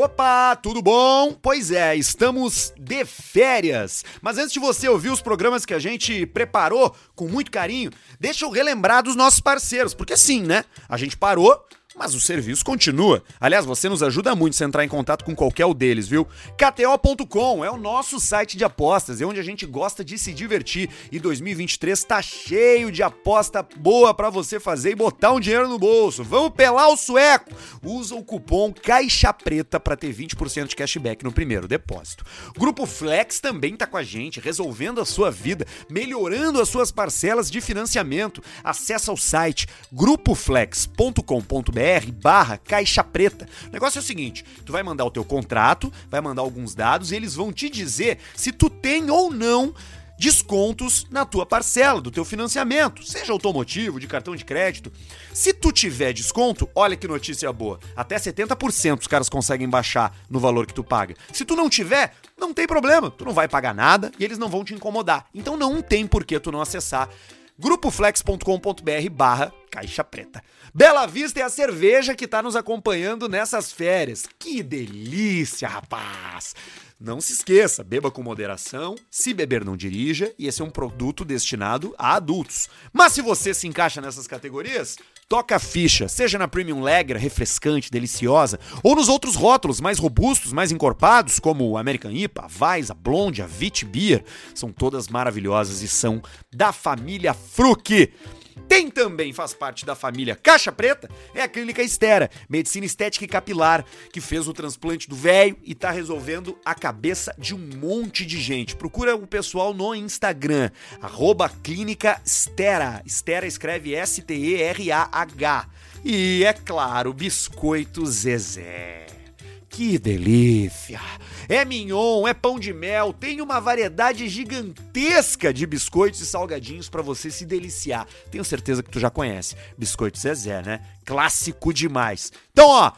Opa, tudo bom? Pois é, estamos de férias. Mas antes de você ouvir os programas que a gente preparou com muito carinho, deixa eu relembrar dos nossos parceiros, porque sim, né? A gente parou, mas o serviço continua. Aliás, você nos ajuda muito se entrar em contato com qualquer um deles, viu? KTO.com é o nosso site de apostas, é onde a gente gosta de se divertir e 2023 tá cheio de aposta boa para você fazer e botar um dinheiro no bolso. Vamos pelar o sueco. Usa o cupom Caixa Preta para ter 20% de cashback no primeiro depósito. Grupo Flex também tá com a gente, resolvendo a sua vida, melhorando as suas parcelas de financiamento. Acesse o site grupoflex.com.br barra caixa preta. O negócio é o seguinte: tu vai mandar o teu contrato, vai mandar alguns dados e eles vão te dizer se tu tem ou não descontos na tua parcela do teu financiamento, seja automotivo, de cartão de crédito. Se tu tiver desconto, olha que notícia boa, até 70% os caras conseguem baixar no valor que tu paga. Se tu não tiver, não tem problema, tu não vai pagar nada e eles não vão te incomodar. Então não tem por que tu não acessar grupoflex.com.br barra caixa preta. Bela Vista é a cerveja que está nos acompanhando nessas férias. Que delícia, rapaz! Não se esqueça, beba com moderação, se beber não dirija, e esse é um produto destinado a adultos. Mas se você se encaixa nessas categorias, toca a ficha, seja na Premium Lager, refrescante, deliciosa, ou nos outros rótulos mais robustos, mais encorpados, como o American IPA, a Weiss, a Blonde, a Vit Beer, são todas maravilhosas e são da família Fruc. Tem também, faz parte da família Caixa Preta, é a Clínica Estera, medicina estética e capilar, que fez o transplante do velho e tá resolvendo a cabeça de um monte de gente. Procura o pessoal no Instagram, arroba Clínica Estera. Estera escreve S-T-E-R-A-H. E, é claro, Biscoito Zezé. Que delícia! É mignon, é pão de mel, tem uma variedade gigantesca de biscoitos e salgadinhos para você se deliciar. Tenho certeza que tu já conhece. Biscoito Zezé, né? Clássico demais. Então, ó,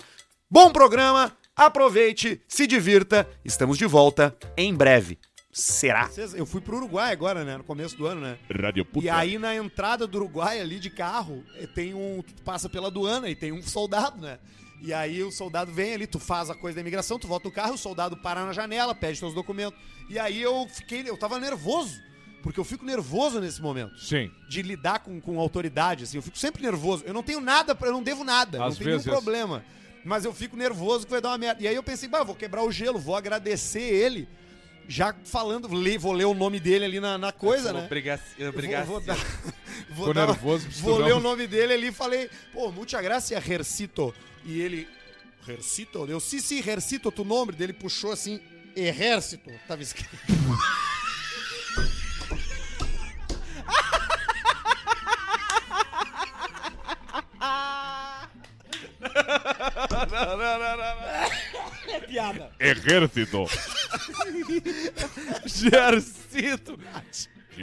bom programa, aproveite, se divirta. Estamos de volta em breve. Será? Eu fui pro Uruguai agora, né? No começo do ano, né? Rádio Puta. E aí na entrada do Uruguai ali de carro, eh, tem um. Tu passa pela aduana e tem um soldado, né? E aí o soldado vem ali, tu faz a coisa da imigração, tu volta o carro, o soldado para na janela, pede teus documentos. E aí eu fiquei, eu tava nervoso. Porque eu fico nervoso nesse momento. Sim. De lidar com, com autoridade, assim. Eu fico sempre nervoso. Eu não tenho nada, pra, eu não devo nada. Às não tenho vezes. nenhum problema. Mas eu fico nervoso que vai dar uma merda. E aí eu pensei, bah, eu vou quebrar o gelo, vou agradecer ele. Já falando, vou ler o nome dele ali na, na coisa, né? Obrigado. Vou, vou dar, vou, dar- nervoso, vou ler o nome dele ali e falei, pô, muita graça, Hercito. E ele, Hercito? Eu, sim, sim, Hercito, tu nome dele puxou assim, Exército, tava escrito. É piada. Exército. Exército.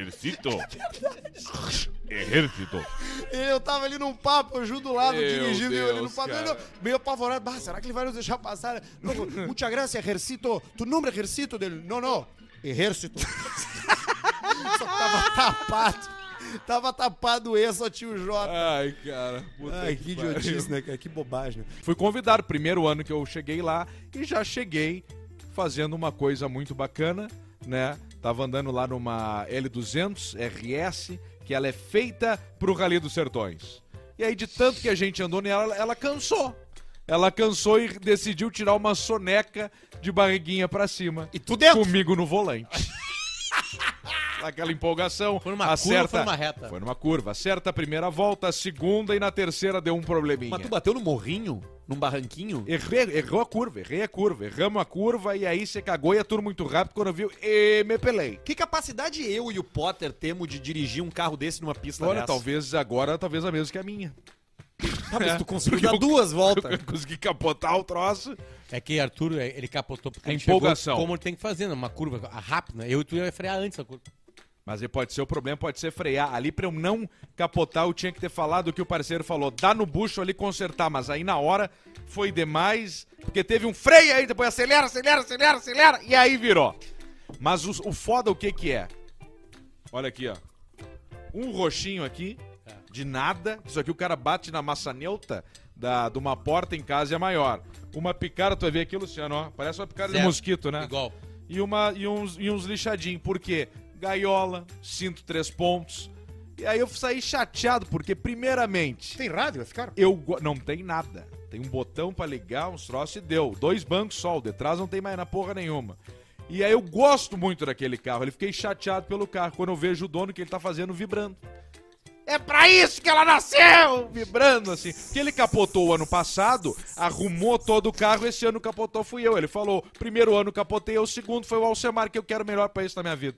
Exército. Exército. Eu tava ali num papo, eu junto do lado, Meu dirigindo, eu ali no Deus, papo, ele meio apavorado. Bah, será que ele vai nos deixar passar? Não, muita graça, Exército. Tu nome é Exército dele? Não, não. Exército. Só que tava tapado. Tava tapado o E, só tinha o J. Ai, cara. Ai, que pariu. idiotice, né, cara? Que bobagem, né? Fui convidado, primeiro ano que eu cheguei lá, e já cheguei fazendo uma coisa muito bacana, né? Tava andando lá numa L200 RS, que ela é feita pro Rally dos Sertões. E aí, de tanto que a gente andou nela, ela cansou. Ela cansou e decidiu tirar uma soneca de barriguinha pra cima. E tu dentro? Comigo no volante. Aquela empolgação. Foi numa curva acerta, ou foi numa reta? Foi numa curva. Acerta a primeira volta, a segunda e na terceira deu um probleminha. Mas tu bateu no morrinho? Num barranquinho? Errei, errou a curva, errei a curva, erramos a curva e aí você cagou e aturou muito rápido quando viu e me pelei. Que capacidade eu e o Potter temos de dirigir um carro desse numa pista Olha, dessa? talvez agora, talvez a mesma que a minha. Ah, mas tu conseguiu dar duas voltas. Eu consegui capotar o troço. É que Arthur, é, ele capotou porque A ele empolgação. como ele tem que fazer, numa curva a rápida. né? Eu e tu ia frear antes da curva. Mas aí pode ser o problema, pode ser frear. Ali pra eu não capotar, eu tinha que ter falado o que o parceiro falou. Dá no bucho ali consertar, mas aí na hora foi demais, porque teve um freio aí, depois acelera, acelera, acelera, acelera, e aí virou. Mas o, o foda o que que é? Olha aqui, ó. Um roxinho aqui, de nada. Isso aqui o cara bate na maçaneta da, de uma porta em casa e é maior. uma picada, tu vai ver aqui, Luciano, ó. Parece uma picada de mosquito, né? Igual. E, uma, e, uns, e uns lixadinhos. Por quê? Gaiola, cinto três pontos. E aí eu saí chateado, porque, primeiramente, Tem rádio, vai ficar? eu não tem nada. Tem um botão pra ligar, uns troços e deu. Dois bancos só, o de trás não tem mais na porra nenhuma. E aí eu gosto muito daquele carro. Ele fiquei chateado pelo carro quando eu vejo o dono que ele tá fazendo vibrando. É pra isso que ela nasceu! Vibrando assim. Que ele capotou o ano passado, arrumou todo o carro, esse ano capotou fui eu. Ele falou: primeiro ano capotei, o segundo foi o Alcemar, que eu quero melhor pra isso na minha vida.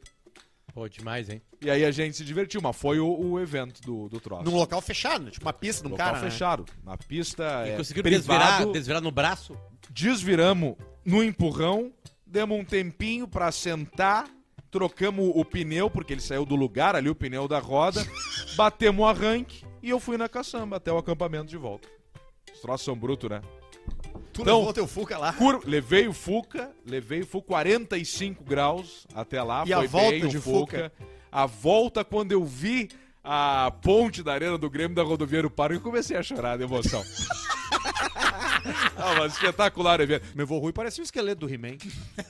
Pô, demais, hein? E aí a gente se divertiu, mas foi o, o evento do, do troço. Num local fechado, né? Tipo uma pista de um local cara, né? fechado. Na pista E é, conseguiram desvirar, privado, desvirar no braço? desviramos no empurrão, demos um tempinho pra sentar, trocamos o pneu, porque ele saiu do lugar ali, o pneu da roda, batemos o arranque e eu fui na caçamba até o acampamento de volta. Os troços são brutos, né? Tu Então- levou teu Fuca lá. Cur- Levei o Fuca, levei o Fuca 45 graus até lá, E foi a volta bem de Fuca. A volta, quando eu vi a ponte da arena do Grêmio da Rodovia do Parque, eu comecei a chorar de emoção. ah, mas espetacular evento. Meu vô Rui parecia o esqueleto do He-Man.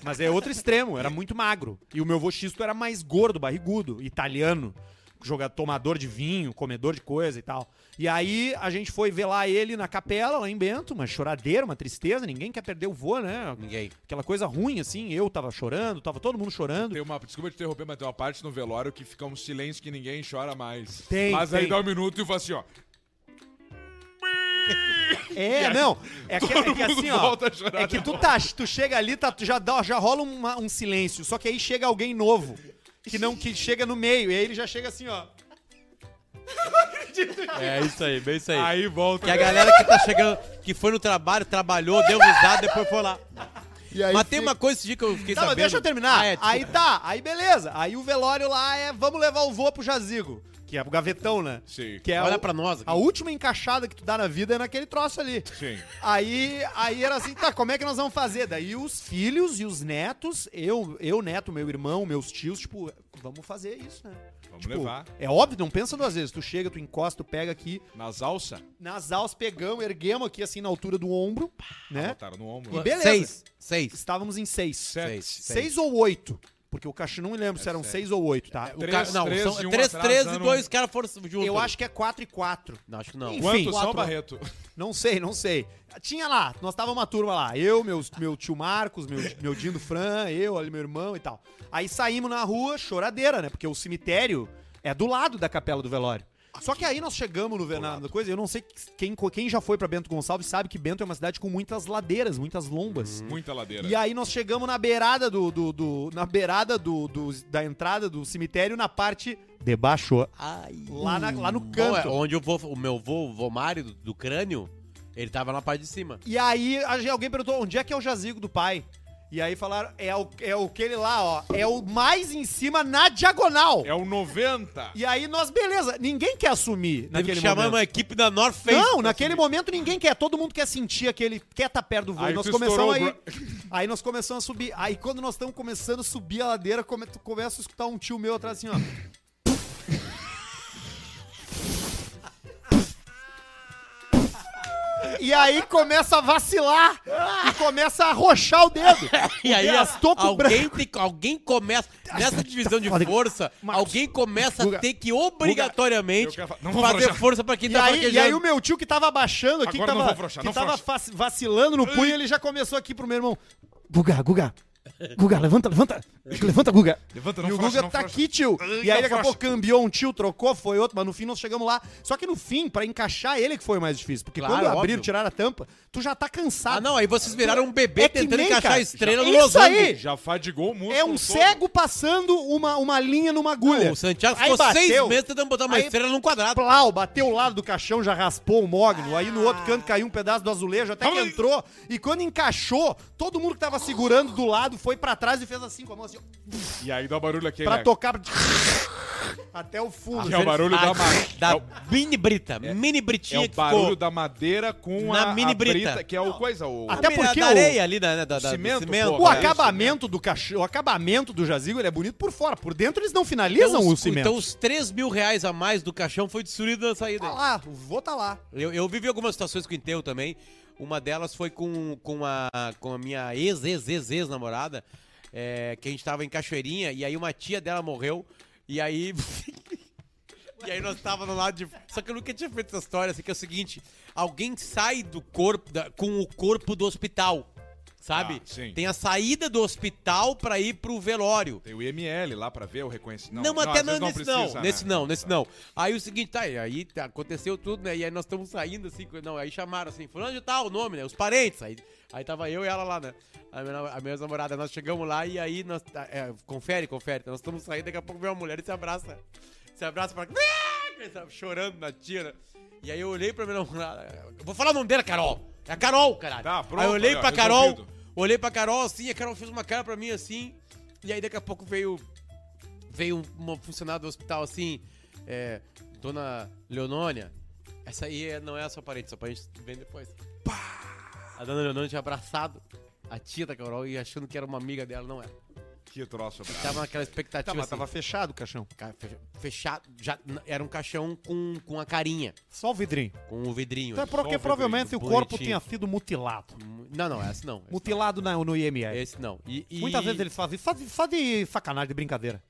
Mas é outro extremo, era muito magro. E o meu vô Xisto era mais gordo, barrigudo, italiano. Jogador, tomador de vinho, comedor de coisa e tal. E aí a gente foi lá ele na capela, lá em Bento, uma choradeira, uma tristeza, ninguém quer perder o vô, né? Ninguém. Aquela coisa ruim, assim, eu tava chorando, tava todo mundo chorando. Tem uma, desculpa te interromper, mas tem uma parte no velório que fica um silêncio que ninguém chora mais. Tem, Mas aí tem. dá um minuto e fala assim, ó. É, não. É que, é que assim, ó. É que tu, tá, tu chega ali, tá, tu já, dá, já rola uma- um silêncio. Só que aí chega alguém novo. Que não que chega no meio. E aí ele já chega assim, ó. É isso aí, bem isso aí. Aí volta. Que a galera que tá chegando, que foi no trabalho, trabalhou, deu risada, depois foi lá. Mas tem uma coisa esse dia que eu fiquei Tá, mas sabendo. deixa eu terminar. Ah, é, desculpa. aí tá, aí beleza. Aí o velório lá é vamos levar o vô pro jazigo. Que é o gavetão, né? Sim, Que é Olha o- pra nós aqui. A última encaixada que tu dá na vida é naquele troço ali. sim. Aí, aí era assim, tá, como é que nós vamos fazer? Daí os filhos e os netos, eu, eu neto, meu irmão, meus tios, tipo, vamos fazer isso, né? Vamos Tipo, levar. É óbvio, não pensa duas vezes. Tu chega, tu encosta, tu pega aqui, Nas alças, nas alças, pegamos, erguemos aqui assim na altura do ombro, né? botaram no ombro. E beleza. Seis. Seis. Estávamos em seis. Sete. Seis. Seis ou oito. Porque o caixa não me lembro se eram sete. seis ou oito, tá? O Três, cara, não, três são e um três, três e dois um- caras foram juntos. Eu acho que é quatro e quatro. Não, acho que não. Enfim. Quantos são, quatro- Barreto? Não sei, não sei. Tinha lá, nós tava uma turma lá. Eu, meus, meu tio Marcos, meu, meu Dindo Fran, eu, ali meu irmão e tal. Aí saímos na rua, choradeira, né? Porque o cemitério é do lado da capela do velório. Só que aí nós chegamos no ve- na, na coisa, eu não sei quem, quem já foi pra Bento Gonçalves sabe que Bento é uma cidade com muitas ladeiras, muitas lombas. Muita ladeira. E aí nós chegamos na beirada do, do, do- na beirada do, do- da entrada do cemitério na parte de baixo, Ai. lá, na- lá no Bom, canto. é, onde eu vou, o meu vô, o vô Mário, do, do crânio, ele tava na parte de cima. E aí alguém perguntou onde é que é o jazigo do pai. E aí falaram, é o, é o aquele lá, ó. É o mais em cima na diagonal. É o 90. E aí nós, beleza, ninguém quer assumir Teve naquele que chamar momento. uma equipe da North Face. Não, naquele momento ninguém quer, todo mundo quer sentir aquele, quer estar perto do voo. Aí nós começamos aí, aí nós começamos a subir. Aí quando nós estamos começando a subir a ladeira, come, começa a escutar um tio meu atrás assim, ó. E aí começa a vacilar e começa a arrochar o dedo. E aí, As alguém, tem, alguém começa, nessa divisão de força, alguém começa a ter que obrigatoriamente fazer força pra quem E tá aí, e aí fraquejando. o meu tio que tava abaixando aqui, que tava, que tava vacilando no punho, ele já começou aqui pro meu irmão. Guga, Guga. Guga, levanta, levanta. Levanta, Guga. Levanta, e não o frouxa, Guga não tá aqui, tio. Ai, E aí não daqui a pouco cambiou um tio, trocou, foi outro, mas no fim nós chegamos lá. Só que no fim, pra encaixar ele que foi o mais difícil. Porque Claro, quando abriram, tiraram a tampa, tu já tá cansado. Ah, não, aí vocês viraram um bebê É tentando nem, encaixar cara, a estrela já- no Isso aí! Já fadigou o músculo É um todo. cego passando uma, uma linha numa agulha. O Santiago Aí ficou seis bateu. meses tentando botar uma Aí- estrela num quadrado. Plau, bateu o lado do caixão, já raspou o mogno. Aí no outro canto caiu um pedaço do azulejo, até que entrou. E quando encaixou, todo mundo que tava segurando do lado foi pra trás e fez assim com a mão assim, ó, E aí dá o barulho aqui, pra né? tocar até o fundo. Que é o barulho da, Ah, ma... da é o- mini brita, mini É britinha o que barulho ficou da madeira com Na a, mini a brita. que é o coisa, o... Até a mini- porque da o- areia ali da, da, da, cimento, do cimento. pô, O É, acabamento do caixão, o acabamento do jazigo, ele é bonito por fora. Por dentro eles não finalizam Então, o os, cimento. então os 3 mil reais a mais do caixão foi destruído na saída. Tá lá, o vô tá lá. Eu, eu vivi algumas situações com o enterro também. Uma delas foi com, com, a, com a minha ex, ex, é, que a gente tava em Cachoeirinha, e aí uma tia dela morreu, e aí. e aí nós tava no lado de. Só que eu nunca tinha feito essa história, assim, que é o seguinte: alguém sai do corpo, da- com o corpo do hospital. Sabe? Ah. Tem a saída do hospital pra ir pro velório. Tem o IML lá pra ver o reconhecimento. Não, até às não, nesse não, precisa, nesse né? não, nesse não. Aí o seguinte, tá, aí tá, aconteceu tudo, né? E aí nós estamos saindo assim, não, aí chamaram assim, fulano de tal, o nome, né? Os parentes. Aí, aí tava eu e ela lá, né? A minha, a minha namorada, nós chegamos lá e aí nós. tá, é, confere, confere. Nós estamos saindo, daqui a pouco vem uma mulher e se abraça. Se abraça pra. Sabe, Chorando na tia, né? E aí eu olhei pra minha namorada. Vou falar o nome dela, Carol. É a Carol, caralho. Tá, pronto, aí eu olhei aí, ó, pra Carol, resolvido. olhei pra Carol assim, a Carol fez uma cara pra mim assim. E aí daqui a pouco veio veio uma funcionária do hospital assim, é, dona Leonônia, essa aí é- não é a sua parente, sua parente vem depois. A dona Leonônia tinha abraçado a tia da Carol e achando que era uma amiga dela, não era. Que troço. brabo. Tava naquela expectativa Tá, mas assim, tava fechado o caixão. ca- fecha- fechado, já, n- era um caixão com, com a carinha, Só o vidrinho. com o vidrinho. Então é porque Só o provavelmente o vidrinho, corpo bonitinho. tinha sido mutilado. Não, não, essa não. Esse, Mutilado na, no IML. esse não. E, e- Muitas vezes eles fazem só de, só de sacanagem, de brincadeira.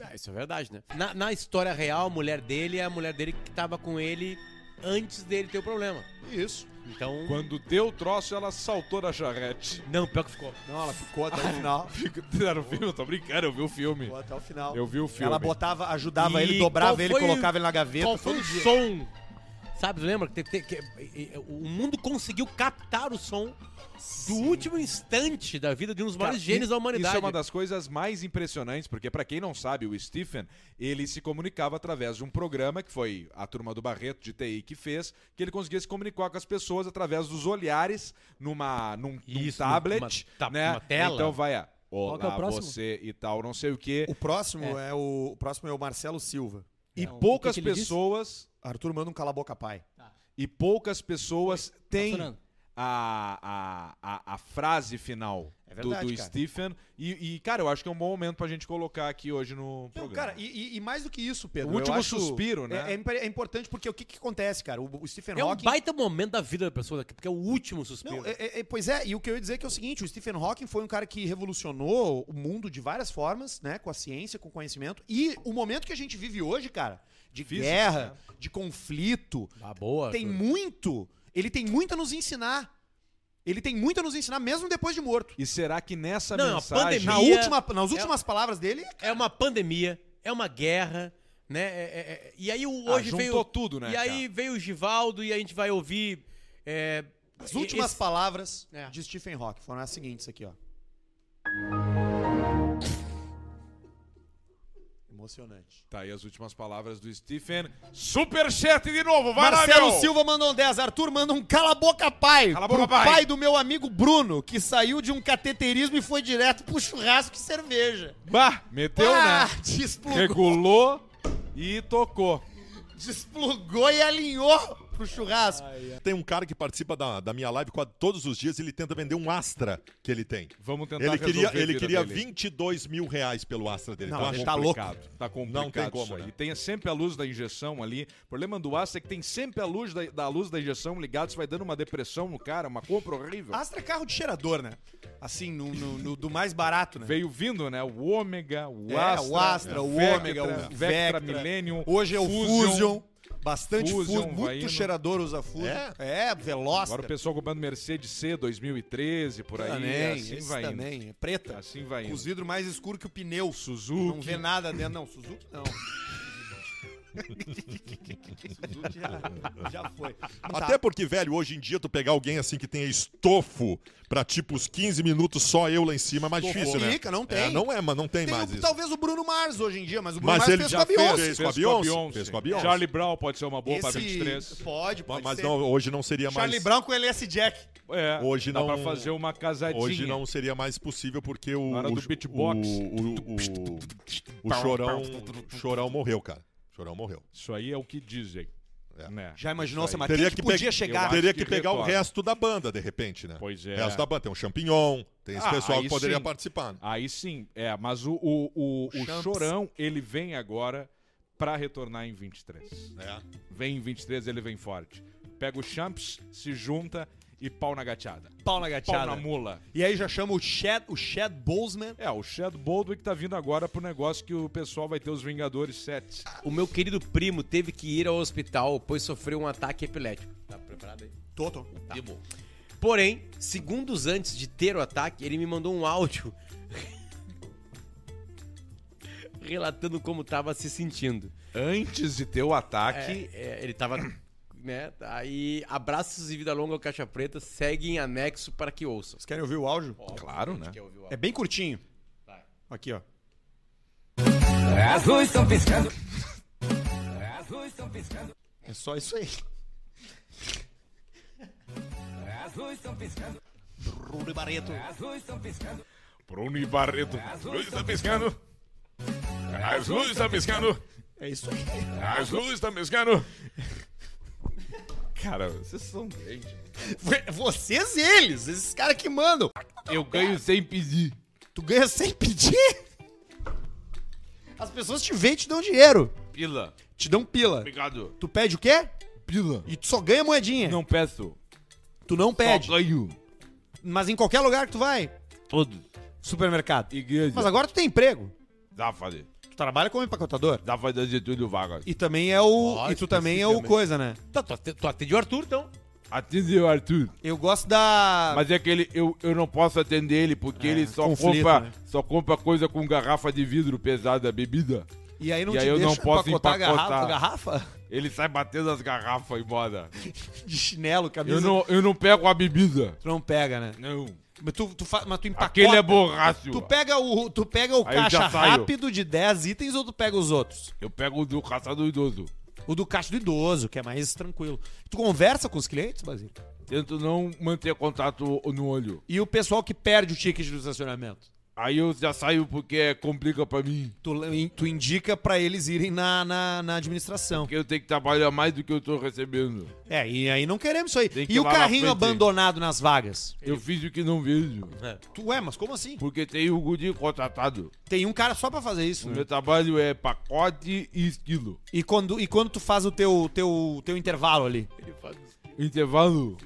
Ah, isso é verdade, né? Na, na história real, a mulher dele é a mulher dele que tava com ele antes dele ter o problema. Isso. Então. Quando deu o troço, ela saltou da charrete. Não, pior que ficou. Não, ela ficou até o final. Era o filme, eu tô brincando, eu vi o filme. Ficou até o final. Eu vi o filme. Ela botava, ajudava E ele, dobrava ele, colocava ele na gaveta. Qual foi todo o dia. som? Sabe, lembra que, que- que- o mundo conseguiu captar o som do último instante da vida de um dos maiores Cara, gênios da Isso humanidade. é uma das coisas mais impressionantes, porque pra quem não sabe, o Stephen, ele se comunicava através de um programa que foi a turma do Barreto de TI que fez, que ele conseguia se comunicar com as pessoas através dos olhares numa num, num Isso, tablet, numa ta- né? numa tela. Então vai, Qual que é o olá, próximo? você e tal, não sei o quê. O próximo é, o, o próximo é o Marcelo Silva. E Não, poucas que que ele disse? Arthur manda um cala a boca pai. e poucas pessoas têm Fernando. a, a, a, a frase final É do, verdade, do cara. Stephen. E, e, cara, eu acho que é um bom momento pra gente colocar aqui hoje no Não, programa. cara, e, e- mais do que isso, Pedro. O último eu acho- suspiro, né? É, é é importante porque o que, que acontece, cara? O, o Stephen É um Hawking. baita momento da vida da pessoa, porque é o último suspiro. Não, é- é- é- pois é, e o que eu ia dizer é que é o seguinte: o Stephen Hawking foi um cara que revolucionou o mundo de várias formas, né? Com a ciência, com o conhecimento. E o momento que a gente vive hoje, cara, de Físico, guerra, de conflito, Ah, boa. tem Arthur. muito. Ele tem muito a nos ensinar. Ele tem muito a nos ensinar, mesmo depois de morto. E será que nessa Não, mensagem. Na Pandemia- última, nas últimas palavras dele, É uma pandemia, é uma guerra, né? É- é- é- e aí o, Ah, hoje juntou veio. tudo, né, E aí veio o Givaldo e a gente vai ouvir. é, as últimas esse- palavras É. de Stephen Hawking foram as seguintes aqui, ó. Emocionante. Tá aí as últimas palavras do Stephen. Superchat de novo, vai lá, Marcelo meu! Silva mandou um 10. Arthur manda um cala a boca pai. Cala a boca, pro pai. do meu amigo Bruno, que saiu de um cateterismo e foi direto pro churrasco e cerveja. Bah, meteu, ah, né? desplugou, Regulou e tocou. desplugou e alinhou pro churrasco. Tem um cara que participa da, da minha live quase todos os dias, ele tenta vender um Astra que ele tem. Vamos tentar Ele queria, ele queria dele. 22 mil reais pelo Astra dele. Não, Então, acho- tá louco. complicado, Tá complicado. Não tem como, né? E tem sempre a luz da injeção ali. O problema do aço é que tem sempre a luz da, da luz da injeção ligada. Isso vai dando uma depressão no cara, uma compra horrível. Astra é carro de cheirador, né? Assim, no, no- no- do mais barato, né? Veio vindo, né? O Ômega, o É, Astra, o Astra, o Vectra, Ômega, o Vectra, Vectra. Millennium. Hoje é o Fusion. Bastante Fusion, Fusion, muito cheirador usa Fusion. É? É, Veloster. Agora o pessoal comprando Mercedes C 2013, por aí. também, assim vai indo. também, é preta. Assim vai Com indo. os vidros mais escuros que o pneu. Suzuki. Não vê nada dentro, não. Suzuki não. Suzuki já, já foi. Tá. Até porque, velho, hoje em dia tu pegar alguém assim que tenha estofo pra tipo os 15 minutos só eu lá em cima é mais difícil, né? Fica, não tem. É, não é, mas não tem, Tem mais o- isso. talvez o Bruno Mars hoje em dia, mas o Bruno Mas Mars ele fez já com a Beyoncé. fez. com a Beyoncé, fez com a Beyoncé. Charlie Brown pode ser uma boa pra Esse- 23. Pode, pode Mas ser. não, hoje não seria mais. Charlie Brown com LS Jack. É, Hoje dá não- pra fazer uma casadinha. Hoje não seria mais possível porque o. Na hora o, do beatbox. O, o, o, o chorão, o chorão morreu, cara. O chorão morreu. Isso aí é o que dizem. É. Né? Já imaginou, mas Teria que, que podia pe- chegar? Teria que que pegar o retorna. resto da banda, de repente, né? Pois é. O resto da banda. Tem o Champignon, tem esse Ah, pessoal que poderia sim. participar. né? Aí sim, é, mas o, o, o, o. Chorão, ele vem agora pra retornar em 23. É. Vem em 23, ele vem forte. Pega o Champs, se junta e pau na gateada. Pau na Pau gateada. na mula. E aí já chama o Chad, o Chad Boseman. É, o Chad Baldwin que tá vindo agora pro negócio que o pessoal vai ter os Vingadores 7. O meu querido primo teve que ir ao hospital, pois sofreu um ataque epilético. Tá preparado aí? Toto. Tá. Porém, segundos antes de ter o ataque, ele me mandou um áudio relatando como tava se sentindo. Antes de ter o ataque, É, é, ele tava, né? Aí, abraços e vida longa ao Caixa Preta, segue em anexo para que ouçam. Vocês querem ouvir o áudio? claro, né? Quer ouvir o É áudio? bem curtinho. Vai. Aqui, ó. As luzes estão piscando. As luzes estão piscando. É só isso aí. As luzes estão piscando. Bruno Barreto. As luzes estão piscando. Bruno Barreto. Luz tá piscando. As luzes tá piscando. É isso aí. As luzes tá piscando. Cara, vocês são gente. Vocês eles, esses caras que mandam. Eu ganho sem pedir. Tu ganha sem pedir? As pessoas te veem e te dão dinheiro. Pila. Te dão pila. Obrigado. Tu pede o quê? Pila. E tu só ganha moedinha. Não peço. Tu não pede. Só ganho. Mas em qualquer lugar que tu vai. Todos. Supermercado. Igreja. Mas agora tu tem emprego. Dá pra fazer. Tu trabalha como empacotador. Dá pra fazer Getúlio Vargas. E também é o. Ó, e tu também é o especificamente. coisa, né? Tá, tu, ate- tu atende o Arthur, então. Atende o Arthur. Eu gosto da. Mas é que ele, eu, eu não posso atender ele porque ele só conflito, compra, né? só compra coisa com garrafa de vidro pesada, bebida. E aí não E te aí eu deixa não posso empacotar a garrafa, Ele sai batendo as garrafas embora. de chinelo, camisa. Eu não, eu não pego a bebida. Tu não pega, né? Não. Mas tu, tu, fa... Mas tu empacota. Aquele é borracho. Tu pega o, tu pega o Aí eu caixa já saio. rápido de 10 itens ou tu pega os outros? Eu pego o do caçador idoso. O do caixa do idoso, que é mais tranquilo. Tu conversa com os clientes, Basílio? Tento não manter contato no olho. E o pessoal que perde o ticket do estacionamento? Aí eu já saio porque complica pra mim. Tu, tu indica pra eles irem na, na, na administração. Porque eu tenho que trabalhar mais do que eu tô recebendo. É, e aí não queremos isso aí. E o na carrinho frente. abandonado nas vagas? Eu fiz o que não vejo. Tu, ué, mas como assim? Porque tem o guri contratado. Tem um cara só pra fazer isso, O né? meu trabalho é pacote e estilo. E quando, e quando tu faz o teu, teu, teu intervalo ali? Ele faz. Intervalo.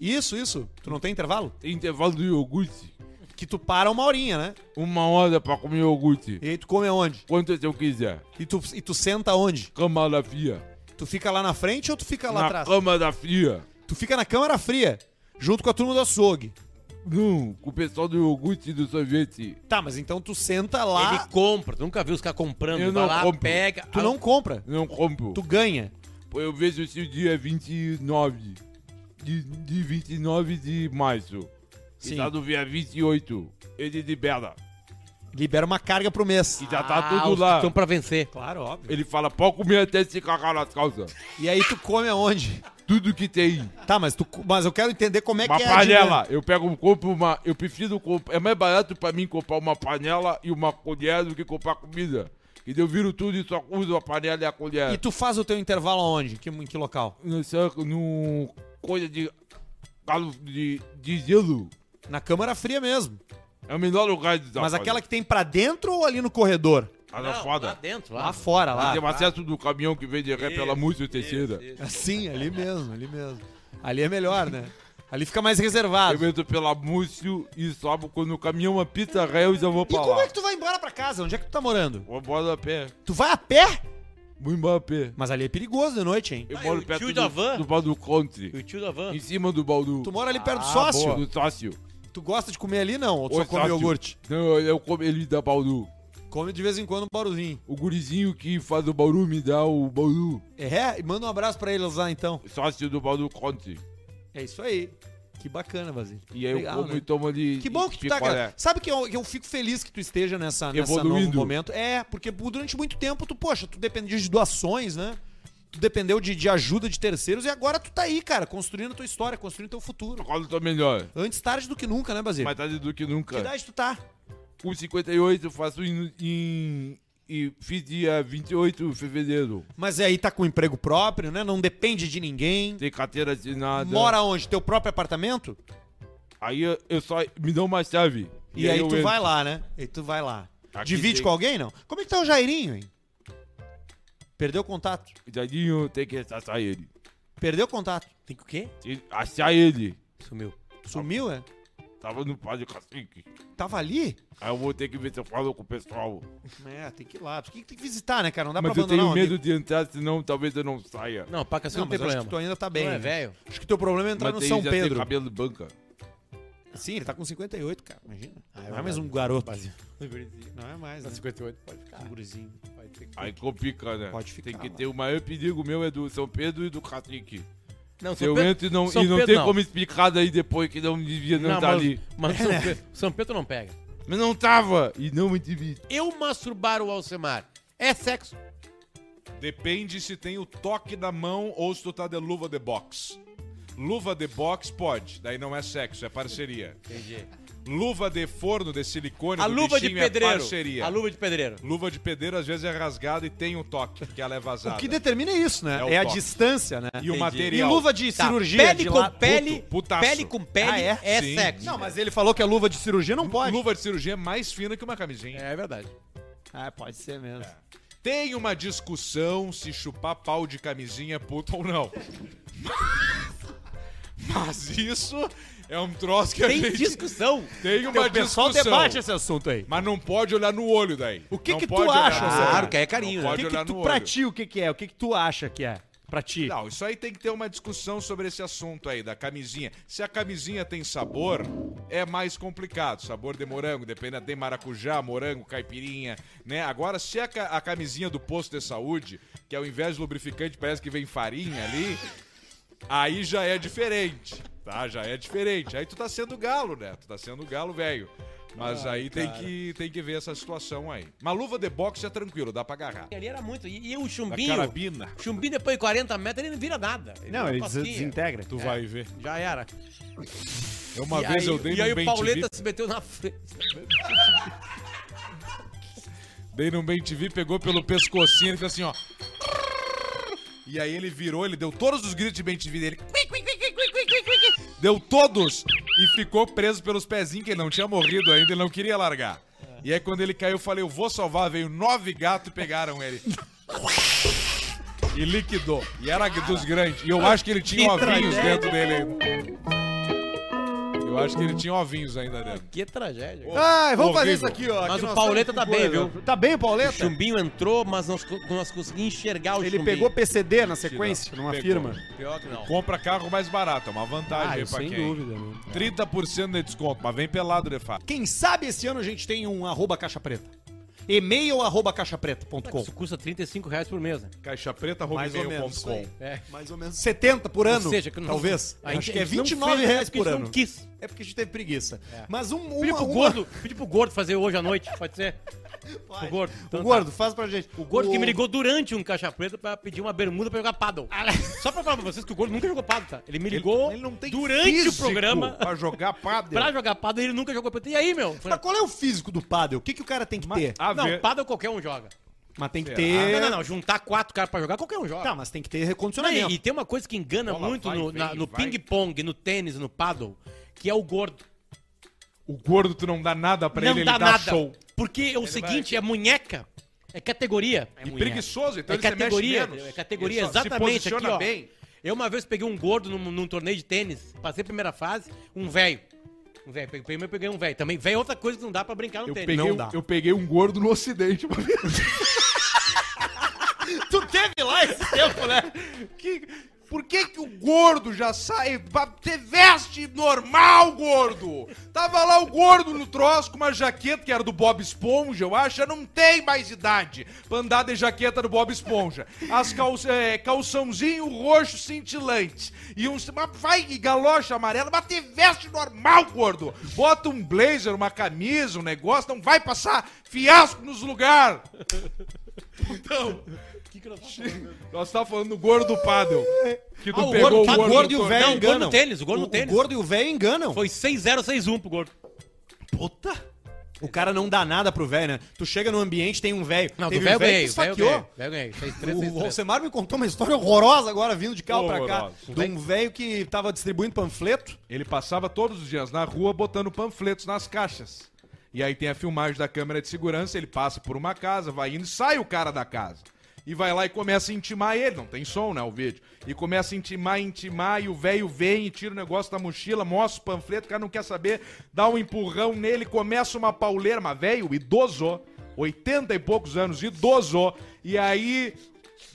Isso, isso. Tu não tem intervalo? Tem intervalo do iogurte. Que tu para uma horinha, né? Uma hora pra comer iogurte. E aí tu come aonde? Quantas eu quiser. E tu, e tu senta onde? Cama da fria. Tu fica lá na frente ou tu fica lá Na atrás? cama da fria. Tu fica na câmara fria, junto com a turma do açougue. Não, com o pessoal do iogurte e do sorvete. Tá, mas então tu senta lá, Ele compra. Tu nunca viu os caras comprando. Eu Vai não lá, compro. pega. tu Ah, não compra, Não compro. tu ganha. Pô, Eu vejo se o dia é 29. De, de 29 de março. Sim. E tá no dia 28. Ele libera. Libera uma carga pro mês. E já tá ah, tudo os que lá. Estão pra vencer. Claro, óbvio. Ele fala, pode comer até se cagar nas calças. E aí tu come aonde? Tudo que tem. Tá, mas, tu, mas eu quero entender como é uma que é a panela. Eu pego, compro uma. Eu prefiro comprar. É mais barato pra mim comprar uma panela e uma colher do que comprar comida. E eu viro tudo e só uso a panela e a colher. E tu faz o teu intervalo aonde? Que, em que local? No, saco- no coisa de. de, de gelo. Na câmara fria mesmo. É o melhor lugar de Mas aquela que tem pra dentro ou ali no corredor? Na Não, foda. Lá dentro, Lá lá. fora, lá. Tem o acesso do caminhão que vem de ré pela música terceira. Sim, ali mesmo, ali mesmo. Ali é melhor, né? Ali fica mais reservado. Eu entro pela Múcio e sobe quando o caminhão apita ré eu já vou E pra como lá. é que tu vai embora pra casa? Onde é que tu tá morando? Vou embora a pé. Tu vai a pé? Vou embora a pé. Mas ali é perigoso de noite, hein? Eu Ah, moro o perto tio do, da van? do Baldo Country. E o tio da van. Em cima do Baldu. Tu mora ali perto do Ah, sócio? boa. Do sócio. Tu gosta de comer ali, não? Ou tu só come sócio. iogurte? Não, eu como ele da Baldu. Come de vez em quando um baruzinho. O gurizinho que faz o Bauru me dá o Bauru. É? E manda um abraço pra eles lá, então. Sócio do Baldu Country. É isso aí. Que bacana, Basílio. E aí Legal, eu como né? e tomo ali. Que bom que tu tá, picolé. cara. Sabe que eu, que eu fico feliz que tu esteja nessa, nessa novo momento? É, porque durante muito tempo tu, poxa, tu dependia de doações, né? Tu dependeu de, de ajuda de terceiros e agora tu tá aí, cara, construindo a tua história, construindo teu futuro. Eu tô melhor. Antes tarde do que nunca, né, Basílio? Mais tarde do que Que nunca. idade tu tá? Com 58 eu faço em, em. E fiz dia 28 de fevereiro. Mas aí tá com emprego próprio, né? Não depende de ninguém. Tem carteira assinada. Mora onde? Teu próprio apartamento? Aí eu, eu só. Me dão uma chave. E, aí, eu tu entro. vai lá, né? E tu vai lá. Aqui Divide tem- com alguém, não? Como é que tá o Jairinho, hein? Perdeu o contato. Cuidadinho, tem que achar ele. Perdeu o contato. Tem que o quê? Tem que achar ele. Sumiu. Sumiu, é? Tava no pá de cacique. Tava ali? Aí eu vou ter que ver se eu falo com o pessoal. É, tem que ir lá. Tu tem que visitar, né, cara? Não dá Mas pra eu abandonar tenho medo amigo. de entrar, senão talvez eu não saia. Não, pra cacete Não, não, tem mas acho problema. que tu ainda tá bem. Não é velho? Acho que teu problema é entrar Mas no tem- São já tem Pedro. cabelo de banca. Sim, ele tá com 58, cara. Imagina. Ah, não é mais um garoto. Não é mais, né? 58, pode ficar. Um gurizinho. Pode ficar. Aí complica, né? Pode ficar Tem que lá. ter o maior perigo meu é do São Pedro e do cacique. Não, Se eu entro e não, São e não Pedro tem não. como explicar daí depois que não devia não, Não, tá mas, ali. mas São, Pedro, São Pedro não pega. Mas não tava e não me tive. Eu masturbar o Alcemar é sexo. Depende se tem o toque na mão ou se tu tá de luva de boxe. Luva de boxe pode, daí não é sexo, é parceria. Entendi. Luva de forno de silicone A do luva de bichinho pedreiro. é parceria. a luva de pedreiro. Luva de pedreiro às vezes é rasgada e tem o toque, que ela é vazada. O que determina é isso, né? É o É, a toque. distância, né? E o E material. luva de Tá, cirurgia pele de com lá- pele, puto, putaço. pele com pele Ah, é? é, Sim. sexo. Não, mas ele falou que a luva de cirurgia não pode. Luva de cirurgia é mais fina que uma camisinha. É verdade. Ah, pode ser mesmo. Tem uma discussão se chupar pau de camisinha é puto ou não. Mas isso é um troço que a Tem gente discussão. tem uma O pessoal discussão. debate esse assunto aí. Mas não pode olhar no olho daí. O que Não que tu pode olhar acha, no Zé? olho. Claro que é carinho, Não né? O que, pode que olhar tu, no pra olho. ti, o que que é? O que que tu acha que é? Pra ti. Não, isso aí tem que ter uma discussão sobre esse assunto aí, da camisinha. Se a camisinha tem sabor, é mais complicado. Sabor de morango, depende, tem maracujá, morango, caipirinha, né? Agora, se a, ca- a camisinha do posto de saúde, que ao invés de lubrificante parece que vem farinha ali, aí já é diferente, tá? Já é diferente. Aí tu tá sendo galo, né? Tu tá sendo galo velho. Mas aí tem que, tem que ver essa situação aí. Mas luva de boxe é tranquilo, dá pra agarrar. Ali era muito. E, e o Da chumbinho. carabina. Chumbinho depois de 40 metros ele não vira nada. Não, ele uma des- pasquinha. desintegra. Tu vai ver. Já era. Uma e vez aí, eu dei E aí o Pauleta se meteu na frente. Dei no Bem TV, pegou pelo pescocinho, ele fez assim, ó. E aí ele virou, ele deu todos os gritos de Bem TV dele. Deu todos e ficou preso pelos pezinhos, que ele não tinha morrido ainda, ele não queria largar. E aí quando ele caiu, eu falei, eu vou salvar. Veio nove gatos e pegaram ele. E liquidou. E era dos grandes. E eu acho que ele tinha ovinhos dentro dele ainda. Eu acho que ele tinha ovinhos ainda dentro. Que tragédia. Ai, vamos fazer isso aqui, ó. Mas Aqui o nós Pauleta tá bem, viu? Tá bem o O Pauleta? chumbinho entrou, mas nós, co- nós conseguimos enxergar o Ele chumbinho. pegou PCD na sequência, numa Pegou. firma. Pior que não. Compra carro mais barato, é uma vantagem Ah, aí pra sem quem. dúvida, né? 30% de desconto, mas vem pelado de fato. Quem sabe esse ano a gente tem um arroba caixa preta. E-mail arroba caixapreta.com. Isso custa 35 reais por mês. né? Caixa preta, Mais ou menos. isso aí. É. Mais ou menos 70 por ano. Ou seja, que não- talvez. a gente- Acho que é a gente não 29 fez reais por ano. quis. É porque a gente teve preguiça. Mas um, uma, Pedi pro, uma- gordo, pedi pro gordo fazer hoje à noite, pode ser? O gordo. Então o tá. gordo, faz pra gente. O gordo que me ligou durante um caixa preta pra pedir uma bermuda pra jogar paddle. Só pra falar pra vocês que o gordo nunca jogou paddle, tá? Ele me ligou Ele não tem durante o programa pra jogar padel. pra jogar paddle ele nunca jogou paddle. E aí, meu? Mas qual é o físico do paddle? O que, que o cara tem que ter? A não, ver- paddle qualquer um joga. Mas tem que Será? ter. Não, não, não. Juntar quatro caras pra jogar, qualquer um joga. Tá, mas tem que ter Não, recondicionamento. e, e tem uma coisa que engana Bola muito vai, no, vem, na- no vai. ping-pong, no tênis, no paddle, que é o gordo. O gordo, tu não dá nada pra não ele, dá ele dá nada. show. Porque é o seguinte, é munheca. É categoria. E preguiçoso, então é ele se categoria, mexe menos. é categoria, Ele só se exatamente aqui, posiciona ó. bem. Eu uma vez peguei um gordo num, num torneio de tênis, passei a primeira fase, um velho. Um velho, peguei- primeiro eu peguei um velho. Também, velho é outra coisa que não dá pra brincar no Eu tênis. peguei, Não dá. eu peguei um gordo no ocidente. uma vez. Tu teve lá esse tempo, né? Que- por que que o gordo já sai... Te veste normal, gordo! Tava lá o gordo no troço com uma jaqueta que era do Bob Esponja, eu acho, já não tem mais idade pra andar de jaqueta do Bob Esponja. As cal, é, calçãozinho roxo cintilante. E um... mas Vai galocha amarela, mas te veste normal, gordo! Bota um blazer, uma camisa, um negócio, não vai passar fiasco nos lugares! Então... Nós tava falando do gordo do paddle. Que tu Ah, o pegou gordo, o tá, gordo, gordo e o velho Não, o gordo enganam. no tênis, o gordo no O tênis. gordo e o velho enganam. Foi 6-0-6-1 pro gordo. Puta. O cara não dá nada pro velho, né? Tu chega no ambiente, tem um velho. Não, do Teve velho um ganhei, que o velho ganhei. Velho eu ganhei, 6-3, O 6-3. Alcemar me contou uma história horrorosa agora, vindo de carro pra cá. De um velho que tava distribuindo panfleto. Ele passava todos os dias na rua botando panfletos nas caixas. E aí tem a filmagem da câmera de segurança, ele passa por uma casa, vai indo e sai o cara da casa. E vai lá e começa a intimar ele. Não tem som, né, o vídeo. E começa a intimar, intimar, e o velho vem e tira o negócio da mochila, mostra o panfleto, o cara não quer saber, dá um empurrão nele, começa uma pauleira, mas velho, idoso, 80 e poucos anos, idoso, e aí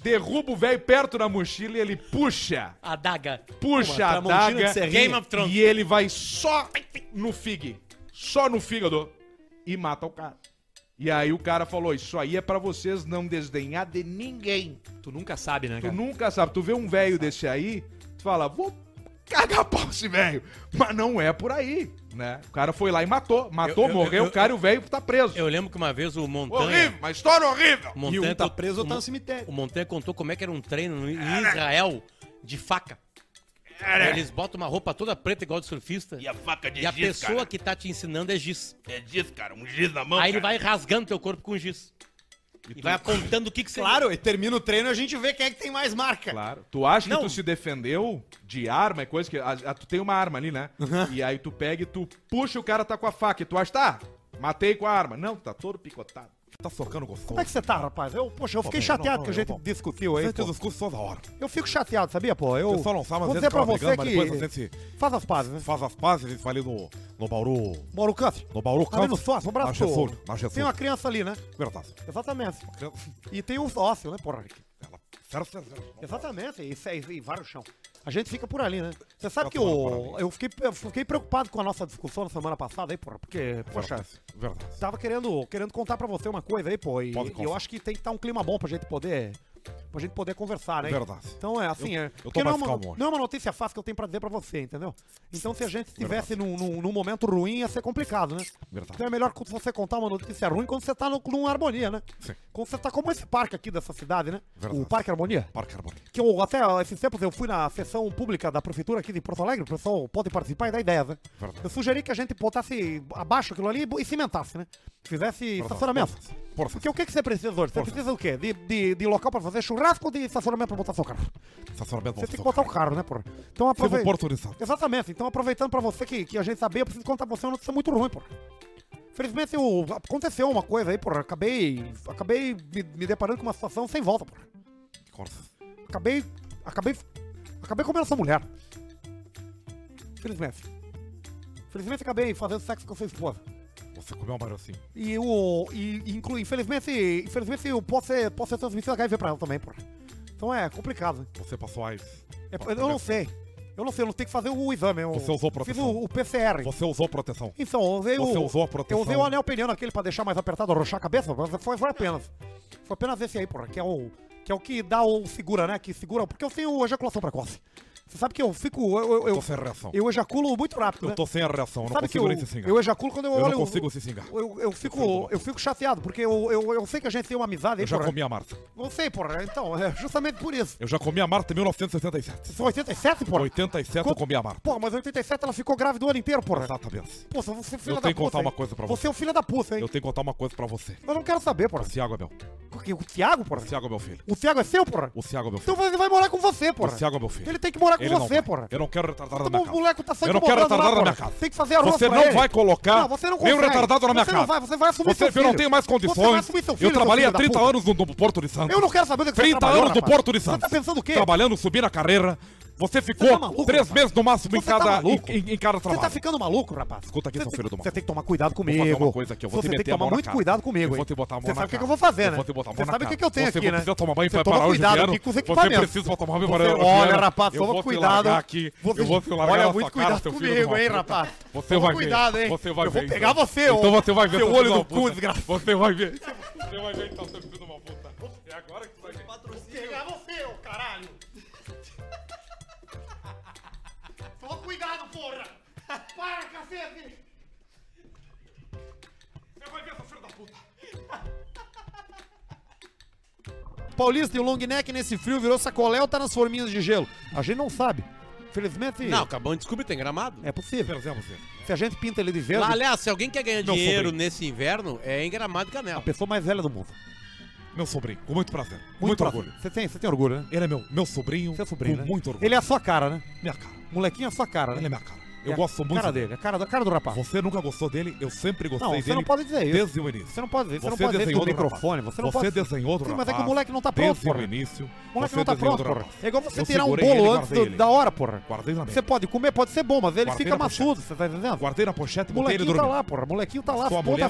derruba o velho perto da mochila e ele puxa, A daga. puxa Uma a daga. Game of Thrones. e ele vai só no fig, só no fígado e mata o cara. E aí o cara falou: Isso aí é pra vocês não desdenhar de ninguém. Tu nunca sabe, né, Tu cara? nunca sabe. Tu vê um velho desse aí, tu fala: Vou cagar pau esse velho. Mas não é por aí, né? O cara foi lá e matou. Matou, Eu- eu- morreu eu- o cara e o velho tá preso. Eu lembro que uma vez o Montanha. Horrível, uma história horrível. o E Montanha um tá preso, o outro tá no cemitério. O Montanha contou como é que era um treino no- em Israel de faca. Eles botam uma roupa toda preta igual de surfista. E a faca de E a giz, pessoa cara. que tá te ensinando é giz. É giz, cara. Um giz na mão, Aí ele cara. vai rasgando teu corpo com giz. E, vai apontando o que que você... Claro, e termina o treino e a gente vê quem é que tem mais marca. Claro. Tu acha que Não. tu se defendeu de arma e coisa que. a- a- tu tem uma arma ali, né? E aí tu pega e tu puxa o cara tá com a faca. E tu acha, tá, matei com a arma. Não, tá todo picotado. Tá socando gostoso. Como é que você tá, rapaz? Eu, poxa, eu fiquei bem, chateado não, que a não, gente não. discutiu aí. Você tem pô. discurso toda hora. Eu fico chateado, sabia, pô? Eu Você só não sabe, vezes dizer pra você brigando, mas depois a que gente faz as pazes, né? faz as pazes, a gente vai ali no, no Bauru. Mauro Câncer. No Bauru Ali no sócio, um Na abraço. Getúlio, na Tem Getúlio. uma criança ali, né? Verdade. Exatamente. E tem um sócio, né, porra? Ela-. Exatamente, e, e, e vários chão. A gente fica por ali, né? Você sabe Tá que o, eu, fiquei, eu fiquei preocupado com a nossa discussão na semana passada aí, porra, porque, poxa, Verdade. Verdade. tava querendo, querendo contar pra você uma coisa aí, pô, e, e eu acho que tem que estar um clima bom pra gente poder, pra gente poder conversar, né? Verdade. Então é assim, Eu- é, eu tô não é, uma, calmo não é uma notícia fácil que eu tenho pra dizer pra você, entendeu? Então se a gente estivesse num, num, num momento ruim ia ser complicado, né? Verdade. Então é melhor você contar uma notícia ruim quando você tá no, numa harmonia, né? Sim. Você tá como esse parque aqui dessa cidade, né? Verdade. O Parque Harmonia. Parque Harmonia. Que eu até esses tempos eu fui na sessão pública da prefeitura aqui de Porto Alegre, o pessoal pode participar e dar ideias, né? Verdade. Eu sugeri que a gente botasse abaixo aquilo ali e cimentasse, né? Fizesse estacionamento. Porra. Porque o que, que você precisa hoje? Você precisa o quê? De, de, de local pra fazer churrasco ou de estacionamento pra botar seu carro? Estacionamento Você tem que botar o carro, né, porra? Então aproveita. Exatamente. Então aproveitando pra você que, que a gente sabia, eu preciso contar pra você uma notícia muito ruim, porra. Felizmente eu, aconteceu uma coisa aí, porra. Acabei, acabei me, me deparando com uma situação sem volta, porra. Acabei. Acabei. Acabei comendo essa mulher. Felizmente. Felizmente acabei fazendo sexo com sua esposa. Você comeu uma assim. E o. E, infelizmente. Infelizmente eu posso ser, posso ser transmitido HIV pra ela também, porra. Então é complicado. Você passou AIDS. É, eu não sei. Eu não sei, eu não tenho que fazer o exame. Eu Você usou fiz proteção. o, o PCR. Você usou proteção. Então, eu usei Você o. usou a proteção. Eu usei o anel peniano aquele pra deixar mais apertado, arrochar a cabeça, mas foi, foi apenas. Foi apenas esse aí, porra, que é o. Que é o que dá o segura, né? Que segura. Porque eu tenho ejaculação precoce. Você sabe que eu fico. Eu, eu, Eu eu, tô sem reação. eu ejaculo muito rápido. Eu né? tô sem a reação. Eu não consigo eu, nem se singar. eu ejaculo quando eu, Eu olho. não consigo se singar. Eu, eu, fico, eu fico chateado, porque eu, eu, eu sei que a gente tem uma amizade aí, Eu já porra. comi a Marta. Não sei, porra. Então, é justamente por isso. Eu já comi a Marta em 1977. São 87, porra? 87 eu Quanto- comi a Marta. Porra, mas 87 ela ficou grávida o ano inteiro, porra. Exatamente. Pô, você é filho Eu da tenho que puta. contar uma coisa pra Você é um filho da puta, hein? Eu tenho que contar uma coisa pra você. Eu não quero saber, porra. O Thiago é meu. O? O Thiago, porra? O Thiago é meu filho. O Thiago é seu, porra? O Thiago é meu Então filho. ele vai morar com você, porra. O Thiago é meu filho. Ele tem que morar com Ele você, vai. porra. Eu não quero retardado na minha o casa. moleque tá só Eu não quero lá, retardado na minha casa. Tem que fazer arroz Você não ele. vai colocar Não, você não nenhum consegue. retardado na minha Você casa. não vai, você vai assumir Você, seu eu não filho. tenho mais condições. assumir seu filho, Eu trabalhei há filho da 30 puta. anos no, no Porto de Santos. Eu não quero saber do que você 30 trabalhou, anos no. Porto de Santos. Você tá pensando o quê? Trabalhando, subindo a carreira. Você ficou tá maluco, três rapaz? meses no máximo em Você tá cada, maluco? em, em- em cada Você trabalho. tá ficando maluco, rapaz? Escuta aqui, Você seu filho do mal. Você tem que tomar cuidado comigo. uma coisa aqui, eu vou Você te tem que meter tomar muito cuidado comigo, Eu vou hein? te botar a mão Você sabe o que eu vou fazer, Eu né? vou te botar a Você mão na sabe o que eu tenho Você aqui, né? precisa tomar banho Você pra parar o cuidado aqui com os Você precisa tomar banho Você- para o olha, rapaz, toma cuidado. aqui. Você- Eu vou te largar Olha, muito cuidado do comigo, mal. hein, rapaz? Você vai ver. cuidado, hein? Você vai Eu vou ver. pegar então. você, ô. Então você vai ver. Seu olho da cu, desgraçado. Você vai ver. Você vai ver então, seu filho de uma Para, cacete! Você vai ver, seu filho da puta. Paulista e o long neck nesse frio virou sacolé ou tá nas forminhas de gelo? A gente não sabe. Felizmente. Não, acabamos de descobrir, tem gramado. É possível. Perdemos ele. Se a gente pinta ele de verde, Lá, aliás, se alguém quer ganhar Meu dinheiro sobrinho. nesse inverno, é em Gramado e a Canela. pessoa mais velha do mundo. Meu sobrinho, com muito prazer. Muito, prazer. orgulho. Você tem, você tem orgulho, né? Ele é meu, meu sobrinho. Seu sobrinho, com né? muito orgulho. Ele é a sua cara, né? Minha cara. Molequinho é a sua cara, Ele né? é minha cara. É Eu a gosto muito cara dele. A cara, a cara do rapaz. Você nunca gostou dele? Eu sempre gostei Não, dele. você não pode dizer isso. Desde o início. Você não pode dizer, você, Você não pode dizer desenhou do microfone. rapaz. Você não Você pode... desenhou do Sim, mas é que o rapaz. moleque não tá pronto, Desde o porra. início. O moleque você não tá pronto, porra. rapaz. É igual você Eu tirar um bolo antes do- da hora, porra. Guardei na Você pode comer, pode ser bom, mas ele Guardei fica maçudo, você tá entendendo? Guardei na pochete e botei ele Molequinho tá dormir. lá, porra. Molequinho tá lá. Mulher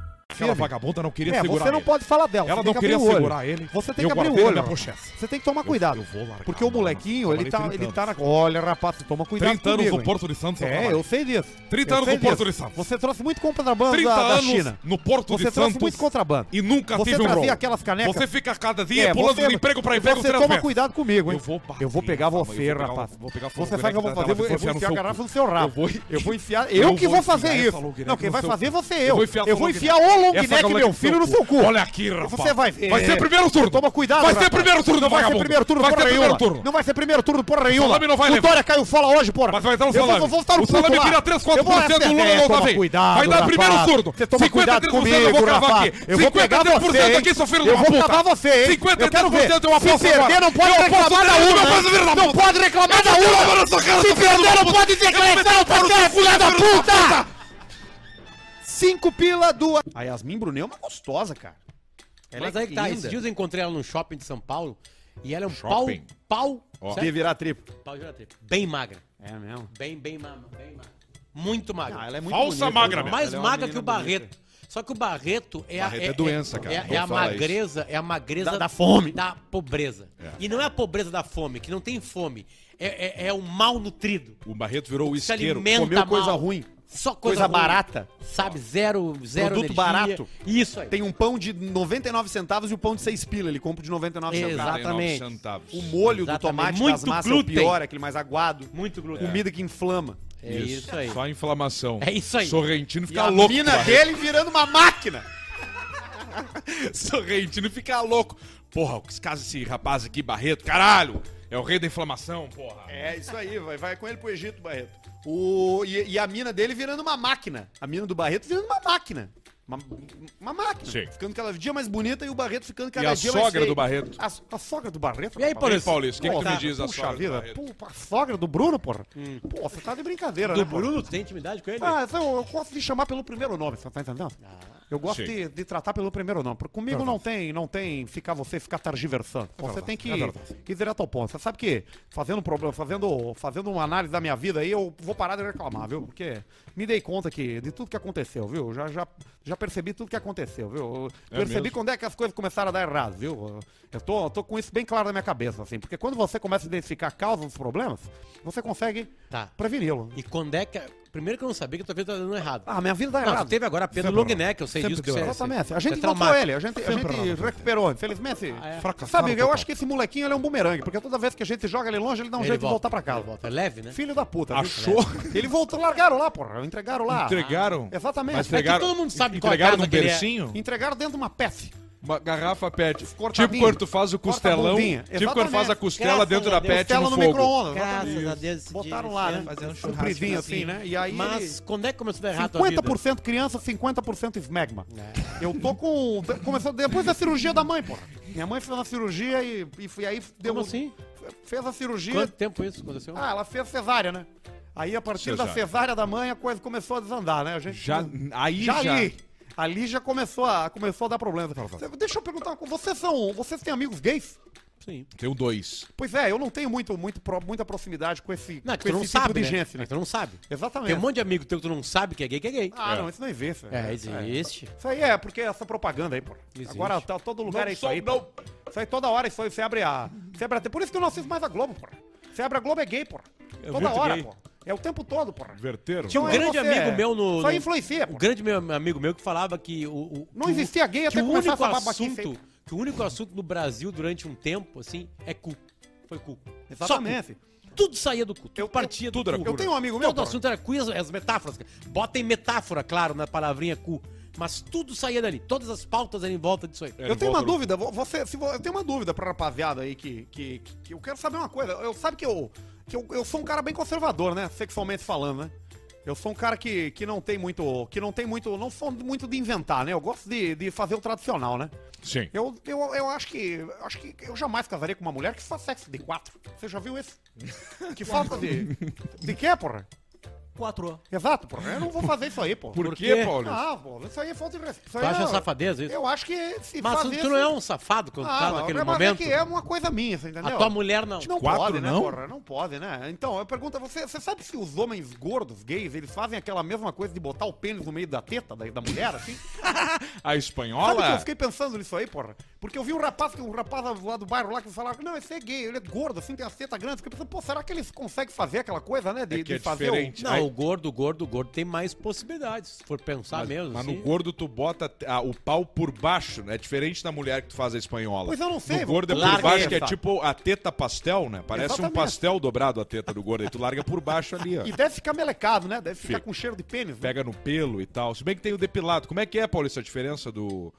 Aquela vagabunda não queria É, segurar você não ele. pode falar dela. Ela você não tem que queria abrir o olho. segurar ele. Você tem Eu que abrir o olho. Você tem que tomar Eu- cuidado. eu vou largar, porque o mano. molequinho, ele tá, 30 ele tá na. anos. Olha, rapaz, toma cuidado 30 anos comigo, no hein? Porto de Santos. eu É, eu sei disso. 30 Eu anos no Porto de Santos. Você trouxe muito contrabando 30 da, da anos China. no Porto Você de trouxe Santos muito contrabando. e nunca Você tive um trazia rol. aquelas canecas. Você fica cada dia É, pulando você- de emprego pra emprego Você toma cuidado comigo, hein? Eu vou bater Eu vou pegar você, eu rapaz. Você sabe o que eu vou fazer? Eu vou, eu vou enfiar a no garrafa no seu rabo. Eu vou- Eu enfiar. Eu Eu que vou fazer isso. Não, quem no vai fazer você Eu eu. vou enfiar Eu vou enfiar o long Essa neck, long meu filho, no seu cu. Olha aqui, rapaz. Você vai ver. Vai ser primeiro turno. Toma cuidado, Vai ser primeiro turno, Não vai ser primeiro turno, Vai ser primeiro turno. Não vai ser primeiro turno, porra nenhuma. não vai. Dória caiu fora hoje, porra. Mas vai dar um Eu vou- salame. Eu vou estar no O salame lá. vira 3, 4% Eu vou- do Lula É, não tá bem. Vai dar primeiro turno. Você toma cuidado 53% comigo, eu vou cravar rapaz. aqui. Eu vou pegar 53% você, aqui, seu filho Eu vou cavar você, hein? 53% Eu aposto Se perder, não pode reclamar da 10 mil, urna. na Não pode reclamar da urna. Se perder, não pode decretar o paquete, filha da puta. Cinco pila, duas. A Yasmin Brunet é uma gostosa, cara. Ela Mas é aí que tá, linda. esses dias eu encontrei ela num shopping de São Paulo e ela é um pau, Shopping. pau, Ó. sério? De virar triplo. pau de trip. bem magra. É mesmo. Bem, bem magra, bem magra. Muito magra. Ah, ela é muito Falsa bonita, magra mesmo. mais Ela é uma magra que menina o Barreto. Só que o Barreto é Barreto a, é doença, cara. É, Não é a fala magreza, é a magreza Da- da fome. Da pobreza. E não é a pobreza da fome, que não tem fome. É, é, é o mal nutrido. O Barreto virou o Se isqueiro. alimenta Comeu coisa mal. ruim. Só coisa, Coisa barata. Sabe, zero, zero Produto energia. barato. Isso aí. Tem um pão de 99 centavos e o pão de 6 pila. Ele compra de 99 centavos. Exatamente. 49 centavos. O molho do Exatamente. tomate Muito das massas glúten. é o pior, aquele mais aguado. Muito glúten. Comida que inflama. É isso, aí. Só inflamação. É isso aí. Sorrentino E fica a louco. mina Barreto. dele virando uma máquina. Sorrentino fica louco. Porra, esse caso esse rapaz aqui, Barreto, caralho. É o rei da inflamação, porra. É, isso aí. Vai, vai com ele pro Egito, Barreto. O, e, e a mina dele virando uma máquina. A mina do Barreto virando uma máquina. Uma, uma máquina. Sim. Ficando cada dia mais bonita e o Barreto ficando cada a dia mais sogra feio. do Barreto? A, a sogra do Barreto? E aí? Paulista? Paulista, o que, que tu me diz Puxa sogra do vida, Barreto? pô, a sogra do Bruno, porra. Pô, você tá de brincadeira, Do né, porra? Bruno, tem intimidade com ele? Ah, eu, eu gosto de chamar pelo primeiro nome, você tá entendendo? Eu gosto de, de tratar pelo primeiro nome. Porque comigo não tem, não tem ficar você ficar targiversando. Você tem que, que ir direto ao ponto. Você sabe que fazendo problema, fazendo, fazendo uma análise da minha vida aí, eu vou parar de reclamar, viu? Porque me dei conta que de tudo que aconteceu, viu? Já, já, já percebi tudo que aconteceu, viu? Eu É percebi mesmo? quando é que as coisas começaram a dar errado, viu? Eu tô, tô com isso bem claro na minha cabeça, assim. Porque quando você começa a identificar a causa dos problemas, você consegue Tá. preveni-lo. E quando é que. Primeiro que eu não sabia que a tua vida tá dando errado. Ah, minha vida não, errado. tu teve agora a pena do long neck, eu sei Sempre disso que deu você errado. Exatamente. você- A gente você é encontrou traumático. ele, a gente, a gente recuperou. Infelizmente, Ah, é? Fracassado sabe, eu total. acho que esse molequinho ele é um bumerangue, porque toda vez que a gente joga ele longe, ele dá um Ele jeito de volta, voltar pra casa. volta. É leve, né? Filho da puta. viu? Achou? Ele voltou, largaram lá, porra. Entregaram lá. Entregaram? Exatamente. Mas É que entregaram, todo mundo sabe qual entregaram casa num que ele é. bercinho? Entregaram dentro de uma peça. Uma garrafa pet. Cortadinho. Tipo quando tu faz o costelão. Tipo quando faz a costela Graças dentro a da Deus. pet Costela no no fogo. micro-ondas. Graças exatamente. a Deus. Botaram lá, né? Fazer um Compridinho churrasco assim, né? E aí. Mas quando é que começou a dar errado a vida? 50% criança, 50% smegma. Eu tô com. Começou depois da cirurgia da mãe, porra. Minha mãe fez uma cirurgia e, e, e aí deu. Como assim? Fez a cirurgia. Quanto tempo isso aconteceu? Ah, ela fez cesárea, né? Aí a partir da Cesárea. cesárea da mãe a coisa começou a desandar, né? A gente Já, aí já, já. ali. Ali já começou a, começou a dar problema. Deixa eu perguntar, uma coisa, vocês são, vocês têm amigos gays? Sim. Tenho dois. Pois é, eu não tenho muito, muito, muita proximidade com esse, Não, é que com tu não tipo sabe, de né? gente, né? É que tu não sabe. Exatamente. Tem um monte de amigo teu que tu não sabe que é gay, que é gay. Ah, não, isso não existe. É, existe. Isso aí é porque essa propaganda aí, pô. Existe. Agora tá, todo lugar Não é isso sou, aí. não. Pô. Isso aí toda hora, isso aí você abre a. Você abre a por isso que eu não assisto mais a Globo, pô. Você abre a Globo é gay, pô. toda hora, gay. pô. É o tempo todo, pô. Verteram? Tinha um grande você, amigo meu no. Só influencia, Um grande meu, amigo meu que falava que o. o- Não que existia gay que até o começar essa assunto, que o único assunto no Brasil durante um tempo, assim, é cu. Foi cu. Exatamente. tudo saía do cu. Tudo partia tudo do era cu. cu. Eu tenho um amigo meu, Todo porra. assunto era cu e as, as metáforas. Botem metáfora, claro, na palavrinha cu. Mas tudo saía dali. Todas as pautas eram em volta disso aí. Eu tenho uma dúvida, vo- você, se eu tenho uma dúvida pra rapaziada aí que, que, que- que eu quero saber uma coisa. Eu sabe que eu, que eu, eu sou um cara bem conservador, né? Sexualmente falando, né? Eu sou um cara que, que não tem muito, que não tem muito, não sou muito de inventar, né? Eu gosto de, de fazer o tradicional, né? Sim. Eu, eu, eu acho que eu acho que eu jamais casaria com uma mulher que faz sexo de quatro. Você já viu isso? Que falta de de quê, porra? Quatro. Exato, porra. Eu não vou fazer isso aí, porra. Por quê, quê? Paulo? Ah, pô, isso aí é falta de respeito. Isso Tu aí acha é- safadeza isso? Eu acho que se Mas tu, fazer tu não é um safado quando Ah, tá mas- naquele mas momento? é que é uma coisa minha, você entendeu? A tua mulher não. A gente não Quatro, pode, né, não? porra? Não pode, né? Então, eu pergunto a você, você sabe se os homens gordos, gays, eles fazem aquela mesma coisa de botar o pênis no meio da teta da, da mulher, assim? A Sabe que eu espanhola? fiquei pensando nisso aí, porra? Porque eu vi um rapaz, que um rapaz lá do bairro lá que falava não, esse é gay, ele é gordo, assim, tem a teta grande. Fiquei pensando, pô, será que eles conseguem fazer aquela coisa, né? De, É que de é fazer diferente. Não, o gordo, o gordo, o gordo tem mais possibilidades, se for pensar Mas, mesmo. mas assim. no gordo tu bota ah, o pau por baixo, né? É diferente da mulher que tu faz a espanhola. Pois eu não sei, No gordo é por baixo, aí, que é sabe? tipo a teta pastel, né? Parece Exatamente. um pastel dobrado a teta do gordo. Aí tu larga por baixo ali, ó. o... E deve ficar melecado, né? Deve ficar Fica. com cheiro de pênis. né? Pega no pelo e tal. Se bem que tem o depilado. Como é que é, Paulo, essa diferença do...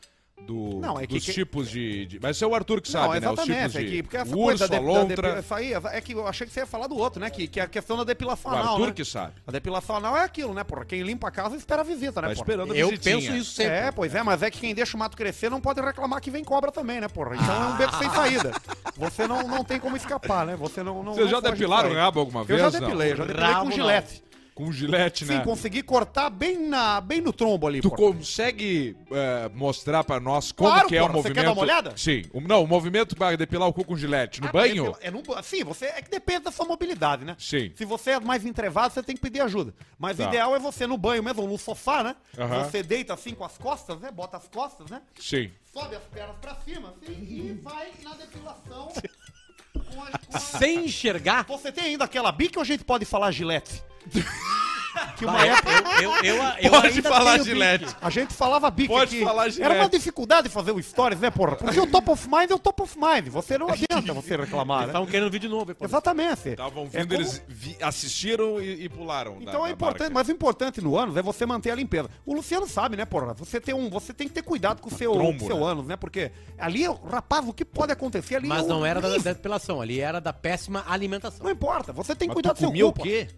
Do, Não, é que- dos que- tipos de, de- Mas isso é o Arthur que Não, sabe, né? Os exatamente, tipos é de que, porque essa urso, coisa da, da, aí, é que eu achei que você ia falar do outro, né? Que, que é a questão da depilação O anal, Arthur né? que sabe. A depilação anal é aquilo, né, porra? Quem limpa a casa espera a visita, né, Tá porra? esperando a Eu visitinha. penso isso sempre. É, pois é, mas é que quem deixa o mato crescer não pode reclamar que vem cobra também, né, porra? Então é um beco sem saída. Você não, não tem como escapar, né? Você não. não Vocês já não depilaram o rabo alguma Eu vez? já não? depilei, eu já depilei Rabo com não. gilete. Com gilete, Sim, né? consegui cortar bem, na, bem no trombo ali, Tu porra. consegue é, mostrar pra nós como Claro, que é o porra. Você movimento? quer dar uma olhada? Sim. O- não, o movimento para depilar o cu com gilete. No Ah, banho? É no, sim, você, é que depende da sua mobilidade, né? Sim. Se você é mais entrevado, você tem que pedir ajuda. Mas Tá. o ideal é você no banho mesmo, no sofá, né? Aham. Você deita assim com as costas, né? Bota as costas, né? Sim. Sobe as pernas pra cima, assim, e vai na depilação. com a- com a- Sem enxergar. Você tem ainda aquela bica ou a gente pode falar gilete? que uma época... eu, eu, eu, eu Pode ainda falar tenho Gillette. bique. A gente falava bica Pode aqui. falar Era uma dificuldade fazer o stories, né, porra? Porque o top of mind é o top of mind. Você não adianta você reclamar, né? Estavam querendo vídeo novo. hein, pô. Exatamente. Estavam É vindo, como- eles vi- assistiram e, e pularam. da- Então é da importante, barca. mas o importante no ânus é você manter a limpeza. O Luciano sabe, né, porra? Você tem um, você tem que ter cuidado com o seu, Trombo, com seu né? ânus, né? Porque ali, rapaz, o que pode acontecer ali Mas é não era da, depilação, ali era da péssima alimentação. Não importa, você tem que cuidar do seu comia o corpo. quê?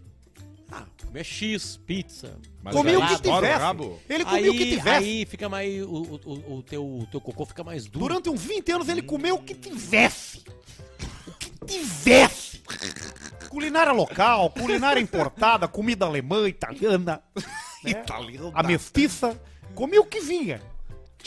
Ah, comer X, pizza. Mas Comia o que tivesse. Ele comia o que tivesse. aí fica mais. O, o, o, teu, o teu cocô fica mais duro. Durante uns 20 anos ele comeu o que tivesse. O que tivesse. Culinária local, culinária importada, comida alemã, italiana. né? A mestiça. Comia o que vinha.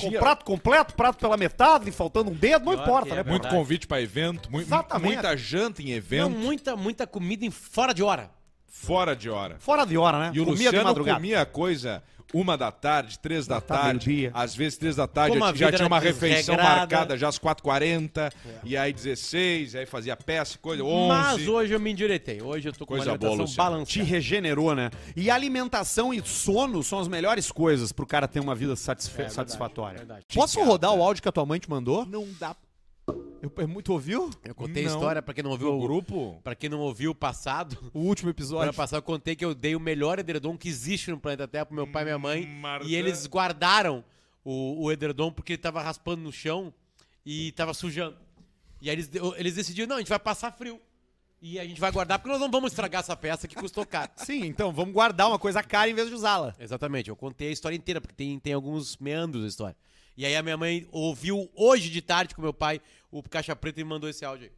Com prato completo, prato pela metade, faltando um dedo, não Pior importa, é né? Muito convite pra evento, mu- Exatamente. muita janta em Não, evento, muita, muita comida em fora de hora. Fora de hora. Fora de hora, né? E o Comia de Luciano madrugada. comia coisa uma da tarde, três da tarde, às vezes três da tarde, já, a já tinha uma refeição desregrada. marcada já às 4h40, e aí 16, aí fazia peça, coisa, 11. Mas hoje eu me endireitei. Hoje eu tô com Coisa uma boa, alimentação. Te balanceada. regenerou, né? E alimentação e sono são as melhores coisas pro cara ter uma vida satisfe- verdade, satisfatória. verdade. Posso rodar o áudio que a tua mãe te mandou? Não dá. Eu, é muito ouviu? Eu contei a Não. história pra quem não ouviu o grupo? Pra quem não ouviu o passado, O último episódio. ano passado eu contei que eu dei o melhor edredom que existe no planeta Terra pro meu pai e minha mãe. Marta. E eles guardaram o, o edredom porque ele tava raspando no chão e tava sujando. E aí eles, eles decidiram, não, a gente vai passar frio. E a gente vai guardar porque nós não vamos estragar essa peça que custou caro. Sim, então vamos guardar uma coisa cara em vez de usá-la. Exatamente, eu contei a história inteira, porque tem, tem alguns meandros da história. E aí a minha mãe ouviu hoje de tarde com meu pai o Caixa Preta e me mandou esse áudio aí.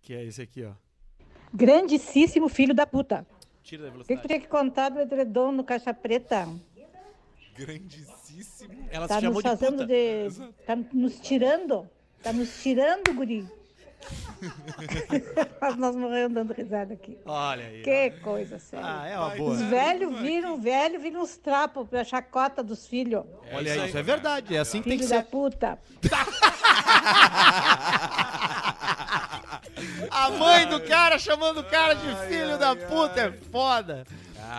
Que é esse aqui, ó. Grandíssimo filho da puta. Tira da O que, tu velocidade. tinha que contar do edredom no caixa preta? Grandíssimo. Ela Tá se chamou nos de fazendo puta. de. Tá nos tirando. Tá nos tirando, guri. Mas nós morremos dando risada aqui. Olha aí. Que coisa séria. Ah, é uma boa. Os velhos viram, velho viram uns trapos pra chacota dos filhos. Olha aí, isso é verdade. É assim que tem que Filho da ser. puta. A mãe do cara chamando o cara de filho da puta é foda.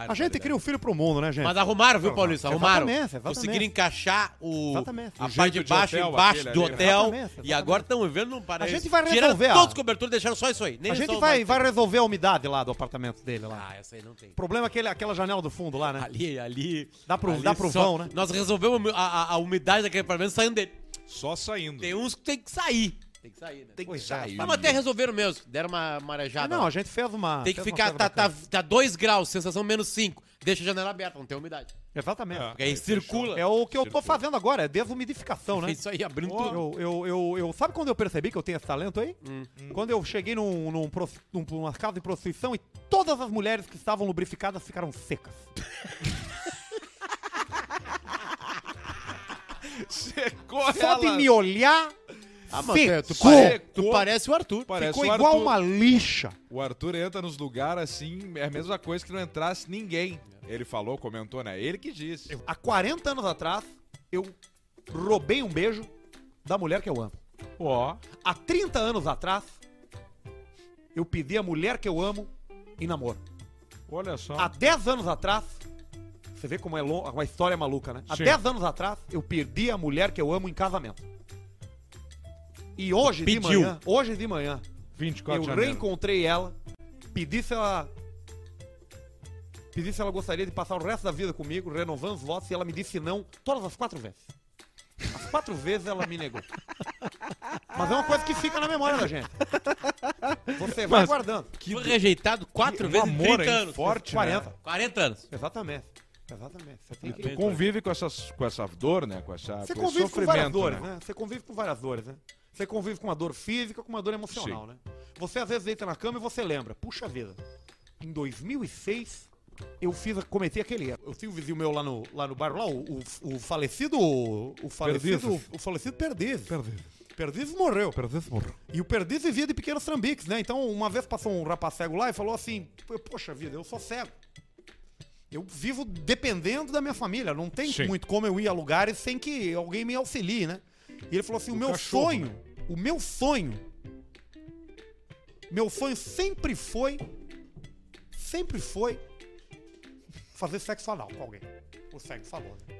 A gente cria o filho pro mundo, né, gente? Mas arrumaram, viu, Paulista? Arrumaram. Exatamente, exatamente. Conseguiram encaixar o, Exatamente. a parte de baixo hotel, embaixo do né? hotel. Exatamente, E exatamente. agora estão vivendo num paraíso. A gente vai Tiraram resolver, todos ó. os cobertores e deixaram só isso aí. Nem A gente vai, mais- vai resolver a umidade lá do apartamento dele lá. Ah, essa aí não tem. O problema é aquele, aquela janela do fundo lá, né? Ali, ali. Dá pro, ali dá pro só- vão, né? Nós resolvemos a, a, a umidade daquele apartamento saindo dele. Só saindo. Tem uns que tem que sair. Tem que sair, né? Tem que Pois é, sair. Não, mas até resolveram mesmo. Deram uma marejada. Não, lá. a gente fez uma. tem que fez uma ficar. coisa Tá, tá, bacana. tá 2 graus, sensação menos 5. Deixa a janela aberta, não tem umidade. Exatamente. Porque aí circula. É o que eu tô fazendo agora, é desumidificação, né? É isso aí, abrindo Eu, tudo. eu, eu, eu, eu- sabe quando eu percebi que eu tenho esse talento aí? Hum. Quando eu cheguei num, num, prosti- num, numa casa de prostituição e todas as mulheres que estavam lubrificadas ficaram secas. Secou Só de me olhar, Ah, mas é, tu, pare- tu parece o Arthur. Parece ficou o igual Arthur. uma lixa. O Arthur entra nos lugares assim, é a mesma coisa que não entrasse ninguém. Ele falou, comentou, né? Ele que disse. Há 40 anos atrás, eu roubei um beijo da mulher que eu amo. Ó, Há 30 anos atrás, eu pedi a mulher que eu amo em namoro. olha só. Há 10 anos atrás, você vê como é long, uma história maluca, né? Há Sim. 10 anos atrás, eu perdi a mulher que eu amo em casamento. E hoje de Pediu. manhã, hoje de manhã, 24 eu de janeiro. reencontrei ela, pedi se ela pedi se ela gostaria de passar o resto da vida comigo, renovando os votos, e ela me disse não todas as quatro vezes. As quatro vezes ela me negou. Mas é uma coisa que fica na memória da gente. Você vai Mas- guardando. Foi rejeitado quatro vezes em amor, 30 hein? anos. Forte, 40. né? 40 anos. Exatamente. Exatamente. Você tem E que... tu convive com, essas, com essa dor, né? Com, essa, Você com convive com várias sofrimento, dores, né? né? Você convive com várias dores, né? Você convive com uma dor física, com uma dor emocional, né? Você às vezes deita na cama e você lembra, puxa vida, em 2006 eu fiz, cometi aquele erro. Eu tinha um vizinho meu lá no, lá no bairro, lá, o, o, o falecido, o falecido, Perdizes. o falecido Perdizes. Perdizes morreu. Perdizes morreu. E o Perdizes vivia de pequenos trambiques, né? Então, uma vez passou um rapaz cego lá e falou assim: Poxa vida, eu sou cego. Eu vivo dependendo da minha família. Não tem Sim. muito como eu ir a lugares sem que alguém me auxilie, né? E ele falou assim: o O meu cachorro, sonho, né? o meu sonho, meu sonho sempre foi, sempre foi fazer sexo anal com alguém. O cego falou, né?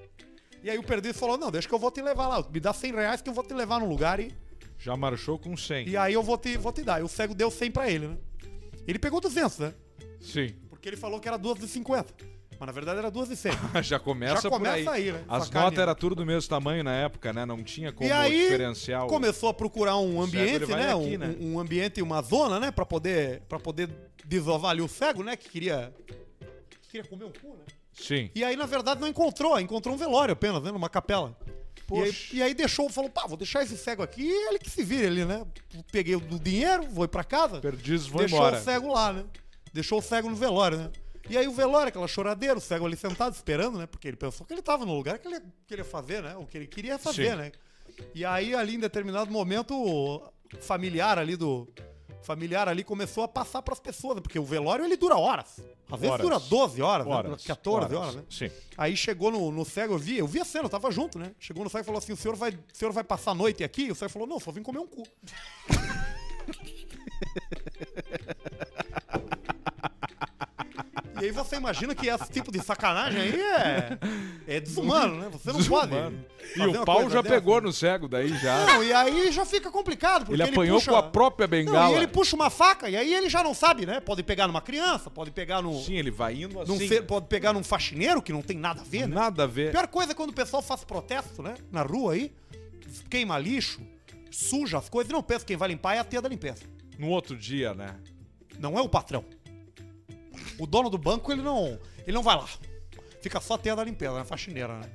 E aí o Perdido falou: não, deixa que eu vou te levar lá. Me dá 100 reais que eu vou te levar num lugar e, Já marchou com 100. e aí eu vou te, vou te dar. E o cego deu 100 pra ele, né? Ele pegou 200, né? Sim. Porque ele falou que era duas de 50. Mas na verdade era duas de 100. Já começa, Já começa aí. aí, né? As notas eram tudo do mesmo tamanho na época, né? Não tinha como e aí diferencial. começou a procurar um ambiente, né? aqui, um, né? um ambiente, uma zona, né? Pra poder, pra poder desovar ali o cego, né? Que queria, que queria comer um cu, né? Sim. E aí, na verdade, não encontrou. Encontrou um velório apenas, né? Numa capela. E aí, Poxa. e aí deixou, falou, pá, vou deixar esse cego aqui e ele que se vire ali, né? Peguei o dinheiro, vou pra casa. Perdizes, vou deixou embora. o cego lá, né? Deixou o cego no velório, né? E aí o velório, aquela choradeira, o cego ali sentado esperando, né? Porque ele pensou que ele tava no lugar que ele queria fazer, né? O que ele queria fazer, Sim. né? E aí, ali, em determinado momento, o familiar ali do. Familiar ali começou a passar pras pessoas, né? porque o velório ele dura horas. Às vezes Horas. dura 12 horas, né? Horas, 14 horas, né? Sim. Aí chegou no, no cego, eu vi, eu vi a cena, eu tava junto, né? Chegou no cego e falou assim: o senhor vai, o senhor vai passar a noite aqui? O cego falou: não, só vim comer um cu. E aí você imagina que esse tipo de sacanagem aí é, é desumano, né? Você não Desumano. pode. E o pau já dessa. pegou no cego daí já. Não, e aí já fica complicado. Porque ele apanhou puxa... com a própria Não, bengala. e ele puxa uma faca, e aí ele já não sabe, né? Pode pegar numa criança, pode pegar no. Sim, ele vai indo num assim. pode pegar num faxineiro, que não tem nada a ver, né? Nada a A ver. pior coisa é quando o pessoal faz protesto, né? Na rua aí, queima lixo, suja as coisas, e não pensa que quem vai limpar é a tia da limpeza. No outro dia, né? Não é o patrão. O dono do banco, ele não. Ele não vai lá. Fica só a tia da limpeza, né? Faxineira, né?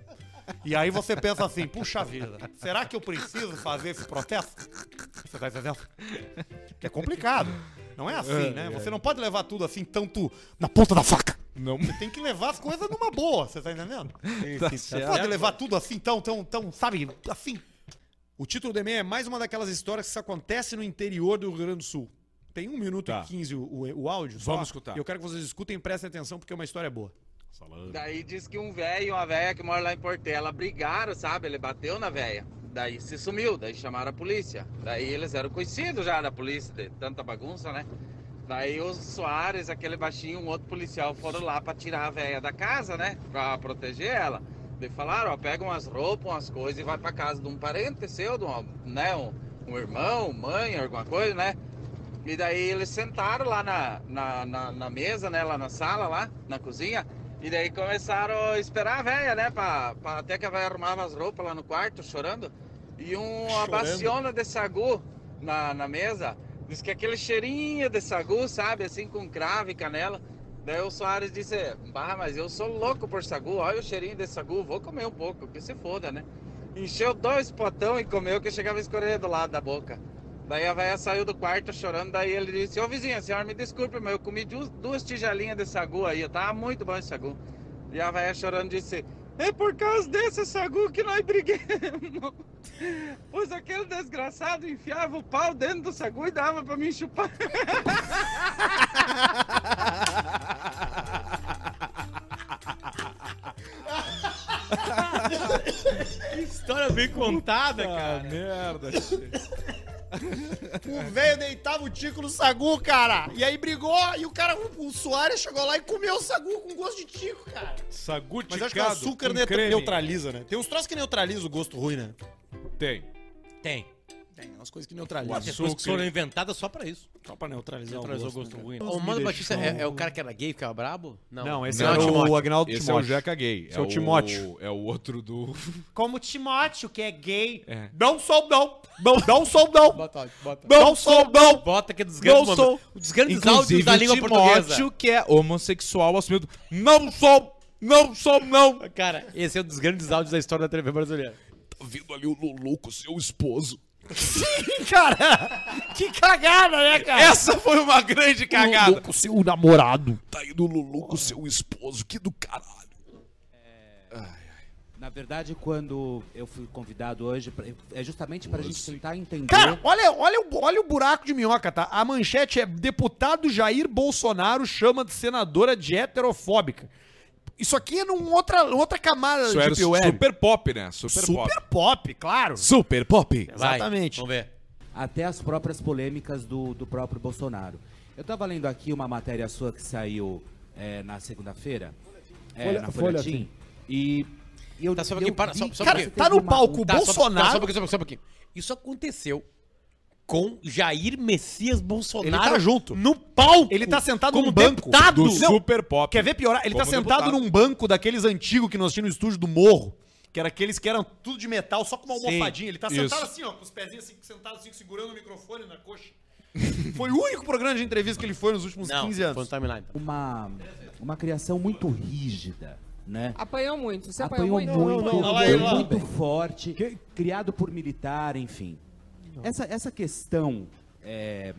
E aí você pensa assim, puxa vida, será que eu preciso fazer esse protesto? Você tá entendendo? Que é complicado. Não é assim, né? Você não pode levar tudo assim, tanto na ponta da faca. Não. Você tem que levar as coisas numa boa, você tá entendendo? Tá Você certo. pode levar tudo assim, tão, tão, tão, sabe, assim. O título do e-mail é mais uma daquelas histórias que acontece no interior do Rio Grande do Sul. Tem 1 minuto Tá. e 15 o, o, o áudio. só. Vamos escutar. E eu quero que vocês escutem e prestem atenção porque é uma história boa. Daí diz que um velho e uma velha que mora lá em Portela brigaram, sabe? Ele bateu na velha. Daí se sumiu, daí chamaram a polícia. Daí eles eram conhecidos já da polícia, de tanta bagunça, né? Daí o Soares, aquele baixinho, um outro policial foram lá pra tirar a véia da casa, né? Pra proteger ela. Daí falaram, ó, pega umas roupas, umas coisas e vai pra casa de um parente seu, de um, né? Um, um irmão, mãe, alguma coisa, né? E daí eles sentaram lá na, na, na, na mesa, né? Lá na sala, lá, na cozinha. E daí começaram a esperar a véia, né? Pra, pra até que a véia arrumava as roupas lá no quarto, chorando. E uma baciona de sagu na, na mesa. Diz que aquele cheirinho de sagu, sabe? Assim, com cravo e canela. Daí o Soares disse, bah, mas eu sou louco por sagu. Olha o cheirinho de sagu, vou comer um pouco, que se foda, né? Encheu dois potão e comeu que chegava a escorrer do lado da boca. Daí a véia saiu do quarto chorando, daí ele disse, ô vizinha, a senhora me desculpe, mas eu comi duas, duas tigelinhas de sagu aí, tava muito bom esse sagu. E a véia chorando disse, é por causa desse sagu que nós briguemos. Pois aquele desgraçado enfiava o pau dentro do sagu e dava pra mim chupar. Que história bem contada, cara. merda. O velho deitava o tico no sagu, cara. E aí brigou, e o cara, o Soares chegou lá e comeu o sagu com gosto de tico, cara. Sagu Mas acho que o açúcar ne- neutraliza, né? Tem uns troços que neutralizam o gosto ruim, né? Tem. Tem. Tem umas coisas que Tem neutralizam. coisas que foram inventadas só pra isso. Só pra neutralizar Neutralizou o gosto. o gosto né, ruim. O Mano Batista é, é o cara que era gay e ficava brabo? Não, esse Não, era Timóteo. o Agnaldo Esse Timóteo. é o Jeca gay. Esse é o Timóteo. É o outro do... Como Timóteo, que é gay. É. Não sou, não. Não, não sou, não. Bota, bota. Não sou, não. Bota que é dos grandes, Não sou. dos grandes áudios da língua o portuguesa. Timóteo, que é homossexual assumido. Não sou, não sou, não. Cara, esse é um dos grandes áudios da história da TV brasileira. Tá vindo ali o Lulu com seu esposo. Cara, que cagada, né, cara? Essa foi uma grande cagada. com seu namorado. Tá indo Lulu com seu esposo. Que do caralho. Na verdade, quando eu fui convidado hoje, pra- é justamente pra gente tentar entender. Cara, olha, olha, o, olha o buraco de minhoca, tá? A manchete é deputado Jair Bolsonaro chama de senadora de heterofóbica. Isso aqui é numa outra, outra camada Isso de era Deep Web. super pop, né? Super, Super pop. pop, claro. Super pop. Exatamente. Vamos ver. até as próprias polêmicas do, do próprio Bolsonaro. Eu tava lendo aqui uma matéria sua que saiu é, na segunda-feira, é, Folha- na Folha, sim. e, eu Tá, só eu pouquinho, para, só, só Cara, tá no uma- palco Tá, só- Bolsonaro. Tá, só um pouquinho, só um pouquinho. Isso aconteceu com Jair Messias Bolsonaro. Ele tá junto. No palco. Ele tá sentado como num banco. deputado. Do Não, super pop. Quer ver piorar? Ele tá sentado deputado. num banco daqueles antigos que nós tínhamos no estúdio do Morro. Que era aqueles que eram tudo de metal, só com uma Sim, almofadinha. Ele tá isso. sentado assim, ó, com os pezinhos assim, sentado assim, segurando o microfone na coxa. Foi o único programa de entrevista que ele foi nos últimos Não, 15 anos. foi no timeline. uma, uma criação muito rígida, né? Apanhou muito. Você Apanhou apanhou, muito, muito? Olha lá ele lá. muito forte, criado por militar, enfim. Essa, essa questão é,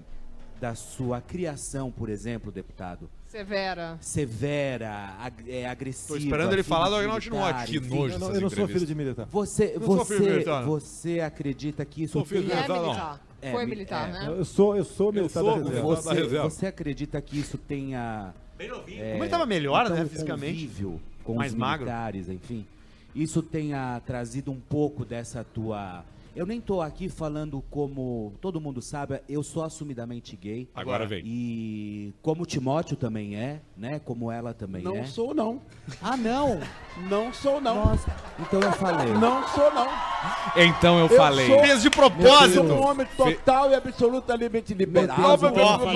da sua criação, por exemplo, deputado, Severa. severa, ag- é, agressiva. Tô esperando ele falar do Agnaldo Timóteo. Que nojo Eu não, eu não sou filho de militar. Você, Eu você, militar. você acredita que isso Sou filho de É militar, não. militar. É, Foi mi- militar, é. né? Eu sou, eu sou militar sou da reserva. militar. da Você, reserva. você acredita que isso tenha... é, Como ele tava melhor, então, né, fisicamente. com Mais os magro. militares, enfim. Isso tenha trazido um pouco dessa tua... Eu nem tô aqui falando como todo mundo sabe, eu sou assumidamente gay. Agora vem. E como o Timóteo também é, né? Como ela também Não é. sou, não. Ah, não! Não sou, não. Nossa, então eu falei. Não sou, não. Então eu Eu falei. sou- Fez de Eu propósito. sou um homem total e absolutamente liberado.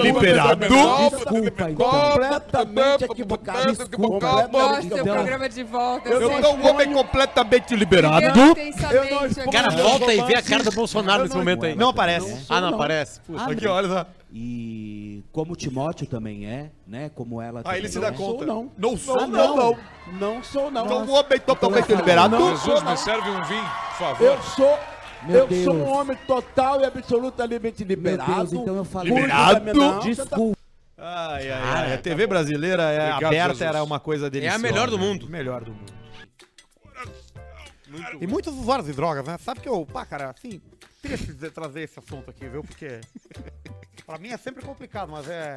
Liberado. Desculpa, então. Completamente equivocado. Completamente do Então- programa de volta. Eu Eu não sou um homem completamente Vivendo Eu não. Cara, volta e vê a cara do Bolsonaro nesse não- momento aí. Não aparece. Ah, não aparece. Puta. Ah, Aqui, não. olha só. E como o Timóteo também é, né? Como ela Ah, também ele se é. dá Não conta. sou, não. Não sou, Não, não. não. Não sou, não. Sou um homem totalmente Então, liberado. não. Jesus, me serve um vinho, por favor. Eu sou... Meu eu Deus. sou um homem total e absolutamente Meu liberado. Deus, então eu falei. Liberado? Não, Desculpa. Ai, ai, ai. A TV brasileira é Obrigado, aberta Jesus. era uma coisa deliciosa. melhor do né? mundo. Melhor do mundo. E muitos usuários de drogas, né? Sabe que eu, pá, cara, assim, triste de trazer esse assunto aqui, viu? Porque pra mim é sempre complicado, mas é.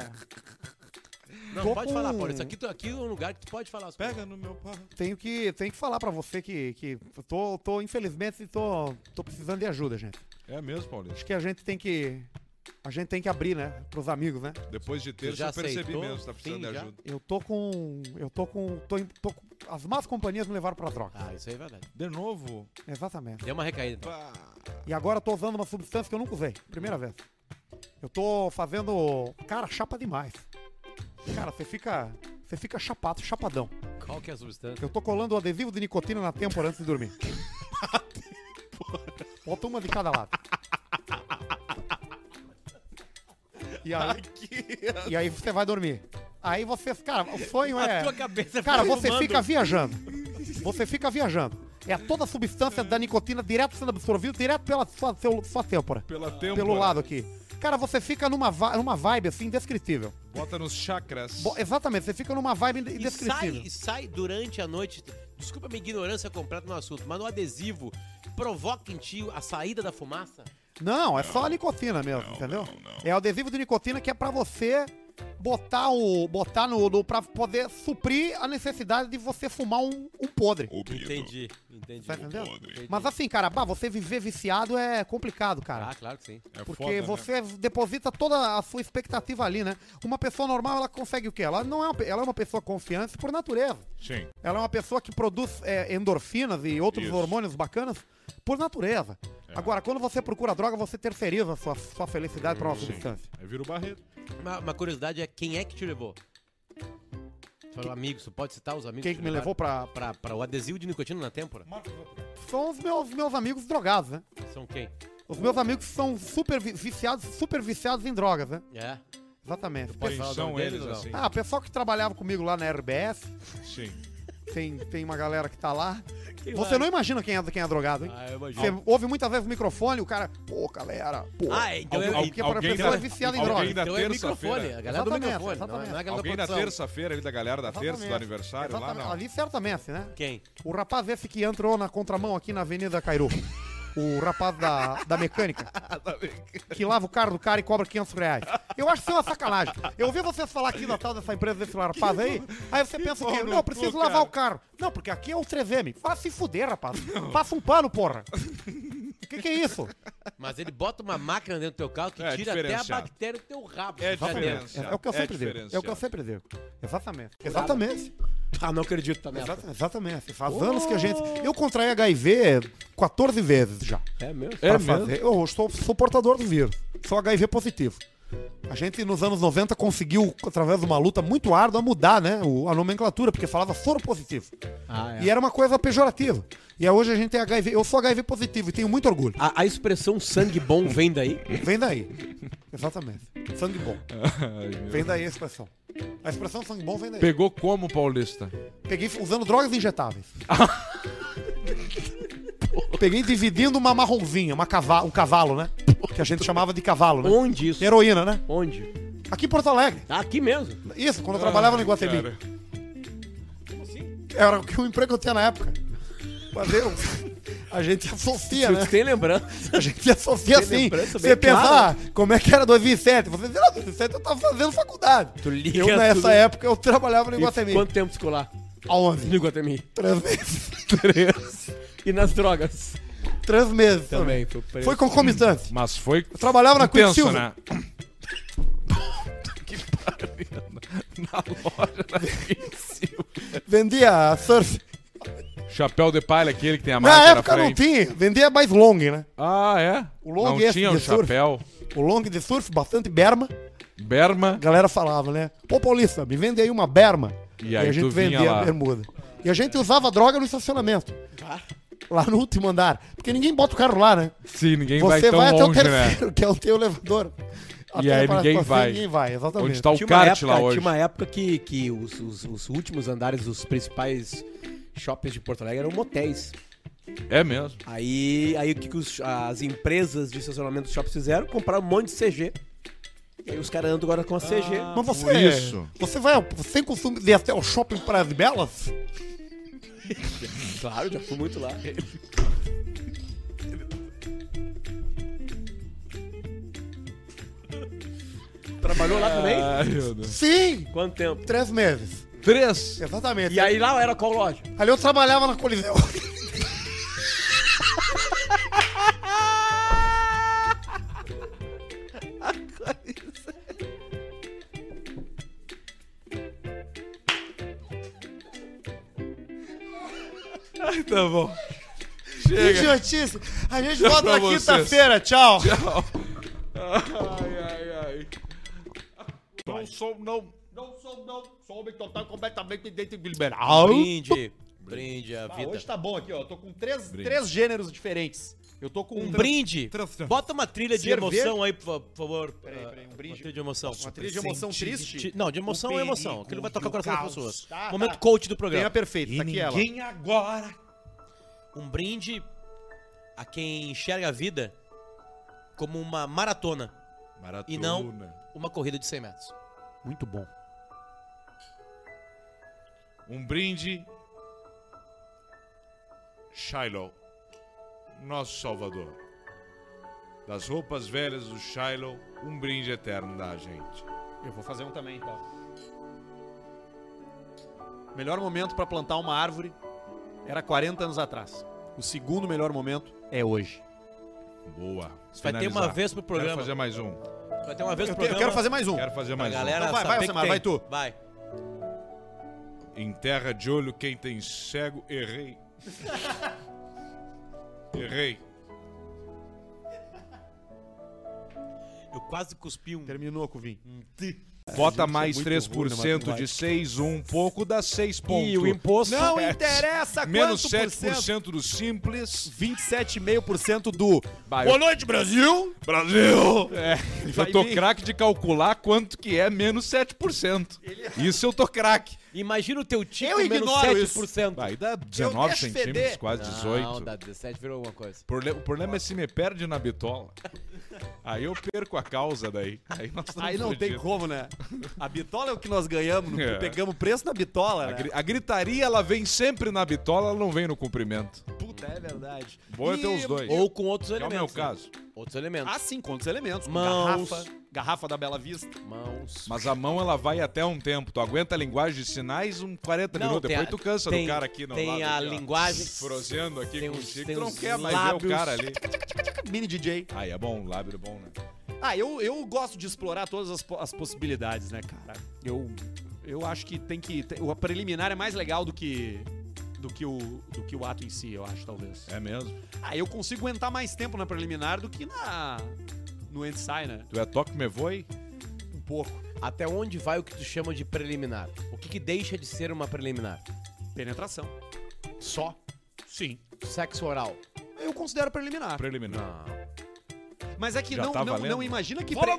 Não, Tô pode com- falar, Paulo. Isso aqui, aqui é um lugar que tu pode falar. as coisas. Pega no meu pau. Tenho que, tenho que falar pra você que, que tô, tô, infelizmente, tô, tô precisando de ajuda, gente. É mesmo, Paulinho? Acho que a gente tem que A gente tem que abrir, né? Pros amigos, né? Depois de ter, já eu percebi aceitou? mesmo, tá precisando Sim, de já? ajuda. Eu tô com. Eu tô com. Tô, em- tô com- as más companhias me levaram pra droga. Ah, isso aí é verdade. De novo? Exatamente. Deu uma recaída. então. E agora eu tô usando uma substância que eu nunca usei. Primeira vez. Eu tô fazendo. Cara, chapa demais. Cara, você fica. Você fica chapado, chapadão. Qual que é a substância? Eu tô colando o adesivo de nicotina na têmpora antes de dormir. Bota uma de cada lado. E aí, e aí você vai dormir. Aí você, cara, o sonho é. A tua cabeça Cara, fica você fica viajando. Você fica viajando. É toda a substância da nicotina direto sendo absorvida, direto pela sua, seu- sua têmpora. Pela têmpora. Pelo lado aqui. Cara, você fica numa, numa vibe assim indescritível. Bota nos chakras. Bo- exatamente, você fica numa vibe E sai, indescritível. e sai durante a noite. Desculpa a minha ignorância completa no assunto, mas no adesivo provoca em ti a saída da fumaça? Não, é só a nicotina mesmo, entendeu? É o adesivo de nicotina que é pra você botar o botar no, no para poder suprir a necessidade de você fumar um, um podre. Entendi, entendi. Tá entendendo? Entendi. Mas assim, cara, bah, você viver viciado é complicado, cara. Ah, claro que sim. Porque você deposita toda a sua expectativa ali, né? Uma pessoa normal, ela consegue o quê? Ela não é uma, ela é uma pessoa confiante por natureza. Sim. Ela é uma pessoa que produz é, endorfinas e outros Isso. hormônios bacanas por natureza. Agora, quando você procura droga, você terceiriza a sua, sua felicidade pra uma substância. Aí vira o Barreto. Uma, uma curiosidade é quem é que te levou? Foram amigos, você pode citar os amigos Quem que me levou pra- pra, pra o adesivo de nicotina na têmpora? São os meus, meus amigos drogados, né? São quem? Os meus amigos são super vi- viciados, super viciados em drogas, né? É. Exatamente. Quem são eles, assim? Ah, pessoal que trabalhava comigo lá na RBS. Sim. Tem, tem uma galera que tá lá. Quem Você vai? não imagina quem é, quem é drogado, hein? Ah, eu imagino. Você ouve muitas vezes o microfone, o cara, pô, galera, pô. Ah, então é- Porque para alguém pessoa da- é viciada em alguém drogas. da Então é terça-feira. microfone, a galera do Exatamente, microfone, não é, exatamente. não é Alguém na produção. terça-feira ali da galera da terça do Exatamente. aniversário lá, Exatamente. não. Ali certamente, né? Quem? O rapaz esse que entrou na contramão aqui na Avenida Cairu. O rapaz da, da mecânica. que lava o carro do cara e cobra 500 reais. Eu acho isso uma sacanagem. Eu ouvi vocês falar aqui da tal dessa empresa desse rapaz aí. Aí você pensa o quê? Não, eu preciso cu, lavar cara. o carro. Não, porque aqui é o 3M. Faça se fuder, rapaz. Passa um pano, porra. O que, que é isso? Mas ele bota uma máquina dentro do teu carro que É tira até a bactéria do teu rabo. É. É, é o que eu É sempre digo. É o que eu sempre digo. Exatamente. Exatamente. Ah, não acredito, tá nessa. Exata- Exatamente. Faz anos que a gente. Eu contraí HIV 14 vezes já. É mesmo? Pra fazer. Eu sou, sou portador do vírus. Sou HIV positivo. A gente, nos anos 90, conseguiu, através de uma luta muito árdua, mudar né, o- a nomenclatura, porque falava soro positivo. Ah, é. E era uma coisa pejorativa. E aí hoje a gente tem HIV. Eu sou HIV positivo e tenho muito orgulho. A, a expressão sangue bom vem daí? Vem daí. Exatamente. Sangue bom. Ai. Vem daí a expressão. A expressão sangue bom vem daí. Pegou como, Paulista? Peguei usando drogas injetáveis. Peguei dividindo uma marronzinha, uma cava um cavalo, né? Que a gente chamava de cavalo, né? Onde isso? Heroína, né? Onde? Aqui em Porto Alegre. Aqui mesmo. Isso, quando eu trabalhava no Iguatemi. cara. Era o que- o emprego que eu tinha na época. Mas eu, a gente associa, né? Tem lembrança? A gente associa assim. lembrança Você bem pensa, clara. ah, como é que era 2007? Você diz, ah, 2007 eu tava fazendo faculdade. Tu liga Eu, nessa tudo. época, eu trabalhava no E Iguatemi. quanto tempo ficou lá? Aonde? No Iguatemi. Três meses. Três. E nas drogas? Três meses. Também, foi preso. Foi concomitante. Mas foi Eu trabalhava na intenso, Quicksilver. né? que pariu. Na loja da Quicksilver. Vendia surf. Chapéu de palha, aquele que tem a marca Na na época não frente. tinha. Vendia mais long, né? Ah, é? O long Não esse tinha de o surf. chapéu. O long de surf, bastante berma. Berma. A galera falava, né? Pô, Paulista, me vende aí uma berma. E aí a gente vinha vendia lá. a bermuda. E a gente usava droga no estacionamento. Lá no último andar. Porque ninguém bota o carro lá, né? Sim, ninguém Você vai tão vai até o longe, né? terceiro, que é o teu elevador. E aí ninguém vai. Ninguém vai, exatamente. Onde tá o Tinha uma, kart época, lá hoje. tinha uma época que, que os, os, os últimos andares dos principais shoppings de Porto Alegre eram motéis. É mesmo. Aí, aí o que, que os- as empresas de estacionamento dos shoppings fizeram? Compraram um monte de CG. E aí os caras andam agora com a CG. Mas você, isso. você vai, você tem costume de ir até o shopping Praia de Belas? Claro, já fui muito lá. Trabalhou lá também? Ai, meu Deus. Sim! Quanto tempo? Três meses. Três. Exatamente. E aí lá era qual loja? Ali eu trabalhava na Coliseu. Tá bom. Que Chega. idiotice. A gente Tchau volta na quinta-feira. Tchau. Tchau. Ai, ai, ai. Não sou, não. Não sou, não. Sou homem total completamente liberal. Brinde. Brinde a Ah, vida. hoje tá bom aqui, ó. Eu tô com três, Brinde. três gêneros diferentes. Eu tô com Um trans- brinde. trans- Bota uma trilha de Cerveja- emoção aí, por fa- por favor. Peraí, Ah, peraí, um brinde. Uma trilha de emoção. Uma trilha de emoção triste? Não, de emoção é emoção. Aquilo vai tocar o coração das pessoas. Tá, Momento tá. coach do programa. Tem a perfeita, tá aqui ela. Ninguém agora. Um brinde a quem enxerga a vida como uma maratona. Maratona. E não uma corrida de 100 metros. Muito bom. Um brinde. Shiloh, nosso Salvador. Das roupas velhas do Shiloh, um brinde eterno da gente. Eu vou fazer um também, então. Melhor momento pra plantar uma árvore era 40 anos atrás. O segundo melhor momento é hoje. Boa. Isso vai ter uma vez pro programa. Quero fazer mais um. Vai ter uma vez Eu, no te- eu programa. quero fazer mais um. Quero fazer Pra mais galera Então vai, vai, tem. vai tu. Vai. um. Em terra de olho, quem tem cego, errei. Errei. Eu quase cuspi um. Terminou com o vinho. Bota é mais muito 3% ruim na matemática. de 6, um pouco dá 6 pontos. E o imposto? Não É, interessa Menos quanto por cento. 7% do simples. 27,5% do Vai, Boa eu- noite, Brasil! Brasil! É, eu tô craque de calcular quanto que é menos 7%. Isso eu tô craque. Imagina o teu time Eu menos ignoro 7%. Aí dá 19 deixo centímetros, feder. quase 18. Não, dá 17 virou alguma coisa. O problema- O problema é se me perde na bitola. Aí eu perco a causa daí. Aí, nós estamos Aí não tem como, né? A bitola é o que nós ganhamos, É. pegamos preço na bitola, A, né? gri- a gritaria, ela vem sempre na bitola, ela não vem no comprimento. Puta, é verdade. Bom é ter E- os dois. Ou com outros Que é o elementos. meu né? caso. Outros elementos. Ah, sim, com outros elementos. Mãos. Garrafa, garrafa da Bela Vista. Mãos. Mas a mão, ela vai até um tempo. Tu aguenta a linguagem de sinais uns 40 Não, minutos. tem Depois a- tu cansa tem- do cara aqui no tem lado. a aqui, ó, linguagem- Frozendo aqui tem com uns- o Chico. tem Tu não uns quer mais ver lábios. o cara ali. Mini DJ. Aí é bom, lábio é bom, né? Ah, eu, eu gosto de explorar todas as, po- as possibilidades, né, cara? Eu, eu acho que tem que. tem- o preliminar é mais legal do que. Do que, o, do que o ato em si, eu acho, talvez. É mesmo. Ah, eu consigo aguentar mais tempo na preliminar do que na. No ensaio, né? Tu é toque me voe? Um pouco. Até onde vai o que tu chama de preliminar? O que, que deixa de ser uma preliminar? Penetração. Só? Sim. Sexo oral. Eu considero preliminar. Preliminar. Mas é que Já não, tá não, valendo? não imagina que. Pre-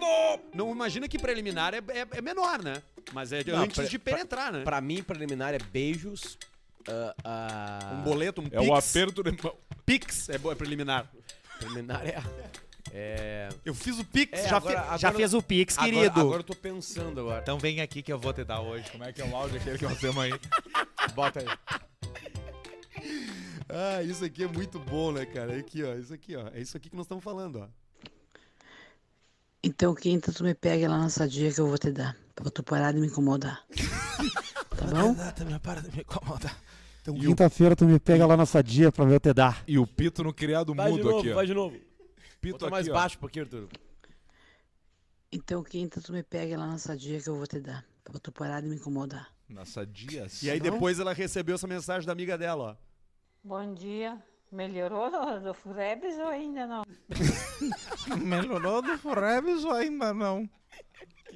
Não imagina que preliminar é, é, é menor, né? Mas é Não, antes pre- de penetrar, né? Pra mim, preliminar é beijos. Ah, ah, Um boleto, um É pix. o aperto de mão. Pix é, é preliminar. Preliminar é. É. Eu fiz o Pix, É, já, agora- fe- agora- já fez o Pix, agora- querido. Agora eu tô pensando agora. Então vem aqui que eu vou te dar hoje. Como é que é o áudio aquele que nós temos aí? Bota aí. Ah, isso aqui é muito bom, né, cara? É aqui, ó. Isso aqui, ó. É isso aqui que nós estamos falando, ó. Então quinta tu me pega lá na sadia que eu vou te dar. Pra tu parar de me incomodar. Tá bom? Para de me incomodar. Então, E o- quinta-feira tu me pega lá na sadia pra eu te dar. E o pito no criado Vai mudo novo, aqui, ó. vai de novo. Pito mais ó. baixo um pouquinho, Arthur. Então quinta tu me pega lá na sadia que eu vou te dar. Pra tu parar de me incomodar. Nossa, dias. E aí depois ela recebeu essa mensagem da amiga dela, ó. Bom dia. Melhorou do Furebs ou ainda não? Melhorou do Forever ou ainda não?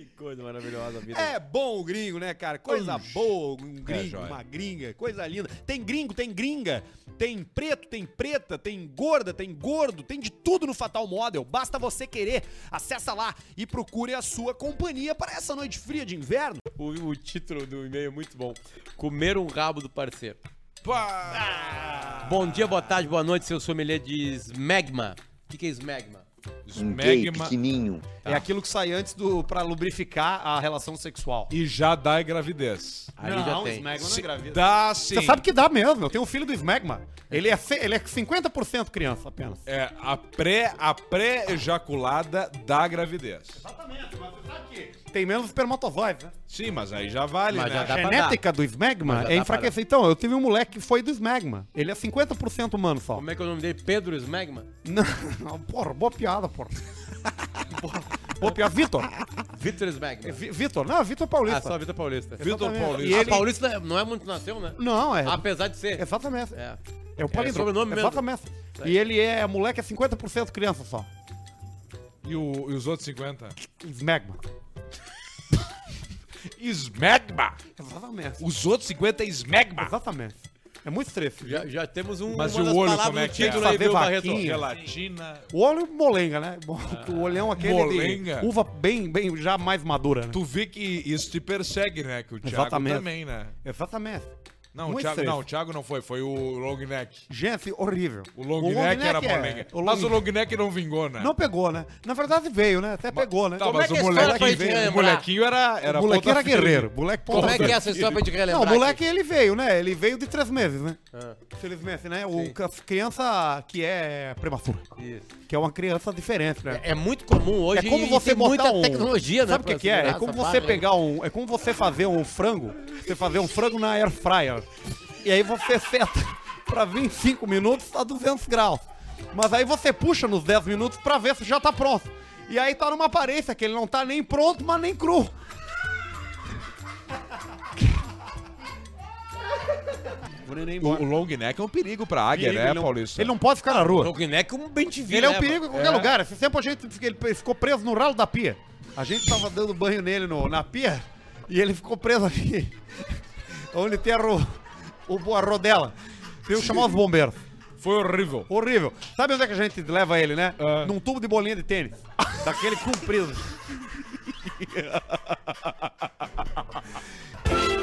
Que coisa maravilhosa a vida. É bom o gringo, né, cara? Coisa boa, um É, gringo, joia. uma gringa, coisa linda. Tem gringo, tem gringa, tem preto, tem preta, tem gorda, tem gordo, tem de tudo no Fatal Model. Basta você querer. Acessa lá e procure a sua companhia para essa noite fria de inverno. O, o título do e-mail é muito bom. Comer um rabo do parceiro. Bom dia, boa tarde, boa noite, seu sommelier de Smegma. O que, que é Smegma? Smegma. É aquilo que sai antes do para lubrificar a relação sexual. E já dá gravidez. Aí não, já tem. Smegma não é gravidez. Dá sim. Você sabe que dá mesmo. Eu tenho um filho do Smegma. Ele é, fe- ele é 50% criança apenas. É, a pré, a pré-ejaculada dá gravidez. Exatamente, mas você sabe que tem menos espermatozoide, né? Sim, mas aí já vale, Mas né? já A dá pra genética do Smegma Mas já é dá enfraquecida. Então, eu tive um moleque que foi do Smegma. Ele é 50% humano só. Como é que é o nome dele? Pedro Smegma? Não, não, porra, boa piada, porra. Boa piada. Vitor. Vitor Smegma. É Vi- Vitor, não, Vitor Paulista. Ah, só Vitor Paulista. Vitor Paulista. Paulista. E E a ele- Paulista não é muito nasceu, né? Não, é. Apesar de ser. Exatamente. É. É o palíndromo. sobrenome mesmo. Exatamente. E ele é, moleque, é 50% criança só. E, o- e os outros 50? Smegma. Smegma! Exatamente. Os outros 50 é Smegma! Exatamente. É muito estresse. Já, já temos um, Mas o olho como é que é? aí, Fazer viu, Barreto? vaquinha. Gelatina. O olho molenga, né? O olhão aquele Molenga. de uva bem, bem, já mais madura, né? Tu vê que isso te persegue, né? Que o Thiago Exatamente. também, né? Exatamente. Não, o Thiago, não, o Thiago não foi, foi o long neck. Gente, horrível. O long, O long neck, neck era é- o long- Mas o long neck não vingou, né? Não pegou, né? Na verdade veio, né? Até pegou, né? Tá, Como mas é que o é molequinho, gente veio, o molequinho era, era o moleque ponta era guerreiro. Moleque Como é que é essa história pra gente relembrar? Não, o moleque ele veio, né? Ele veio de três meses, né? Ah. Felizmente, né? O ca- criança que é prematura. Isso. Que é uma criança diferente, né? É muito comum hoje É como você botar muita um... tecnologia, né? Sabe o que, é? É como você né? pegar um... É como você fazer um frango. Você fazer um frango na air fryer. E aí você seta pra 25 minutos a 200 graus. Mas aí você puxa nos 10 minutos pra ver se já tá pronto. E aí tá numa aparência que ele não tá nem pronto, mas nem cru. O, o long neck é um perigo pra águia, Perigo, né, ele não- Paulista? Ele não pode ficar na rua. O Guineco um bem te Ele é um perigo em qualquer É. lugar. Esse tempo a gente ele ficou preso no ralo da pia. A gente tava dando banho nele no- na pia e ele ficou preso aqui onde tem a, ro... o, a rodela. Tem que chamar os bombeiros. Foi horrível. Horrível. Sabe onde é que a gente leva ele, né? Ah. Num tubo de bolinha de tênis. Daquele comprido.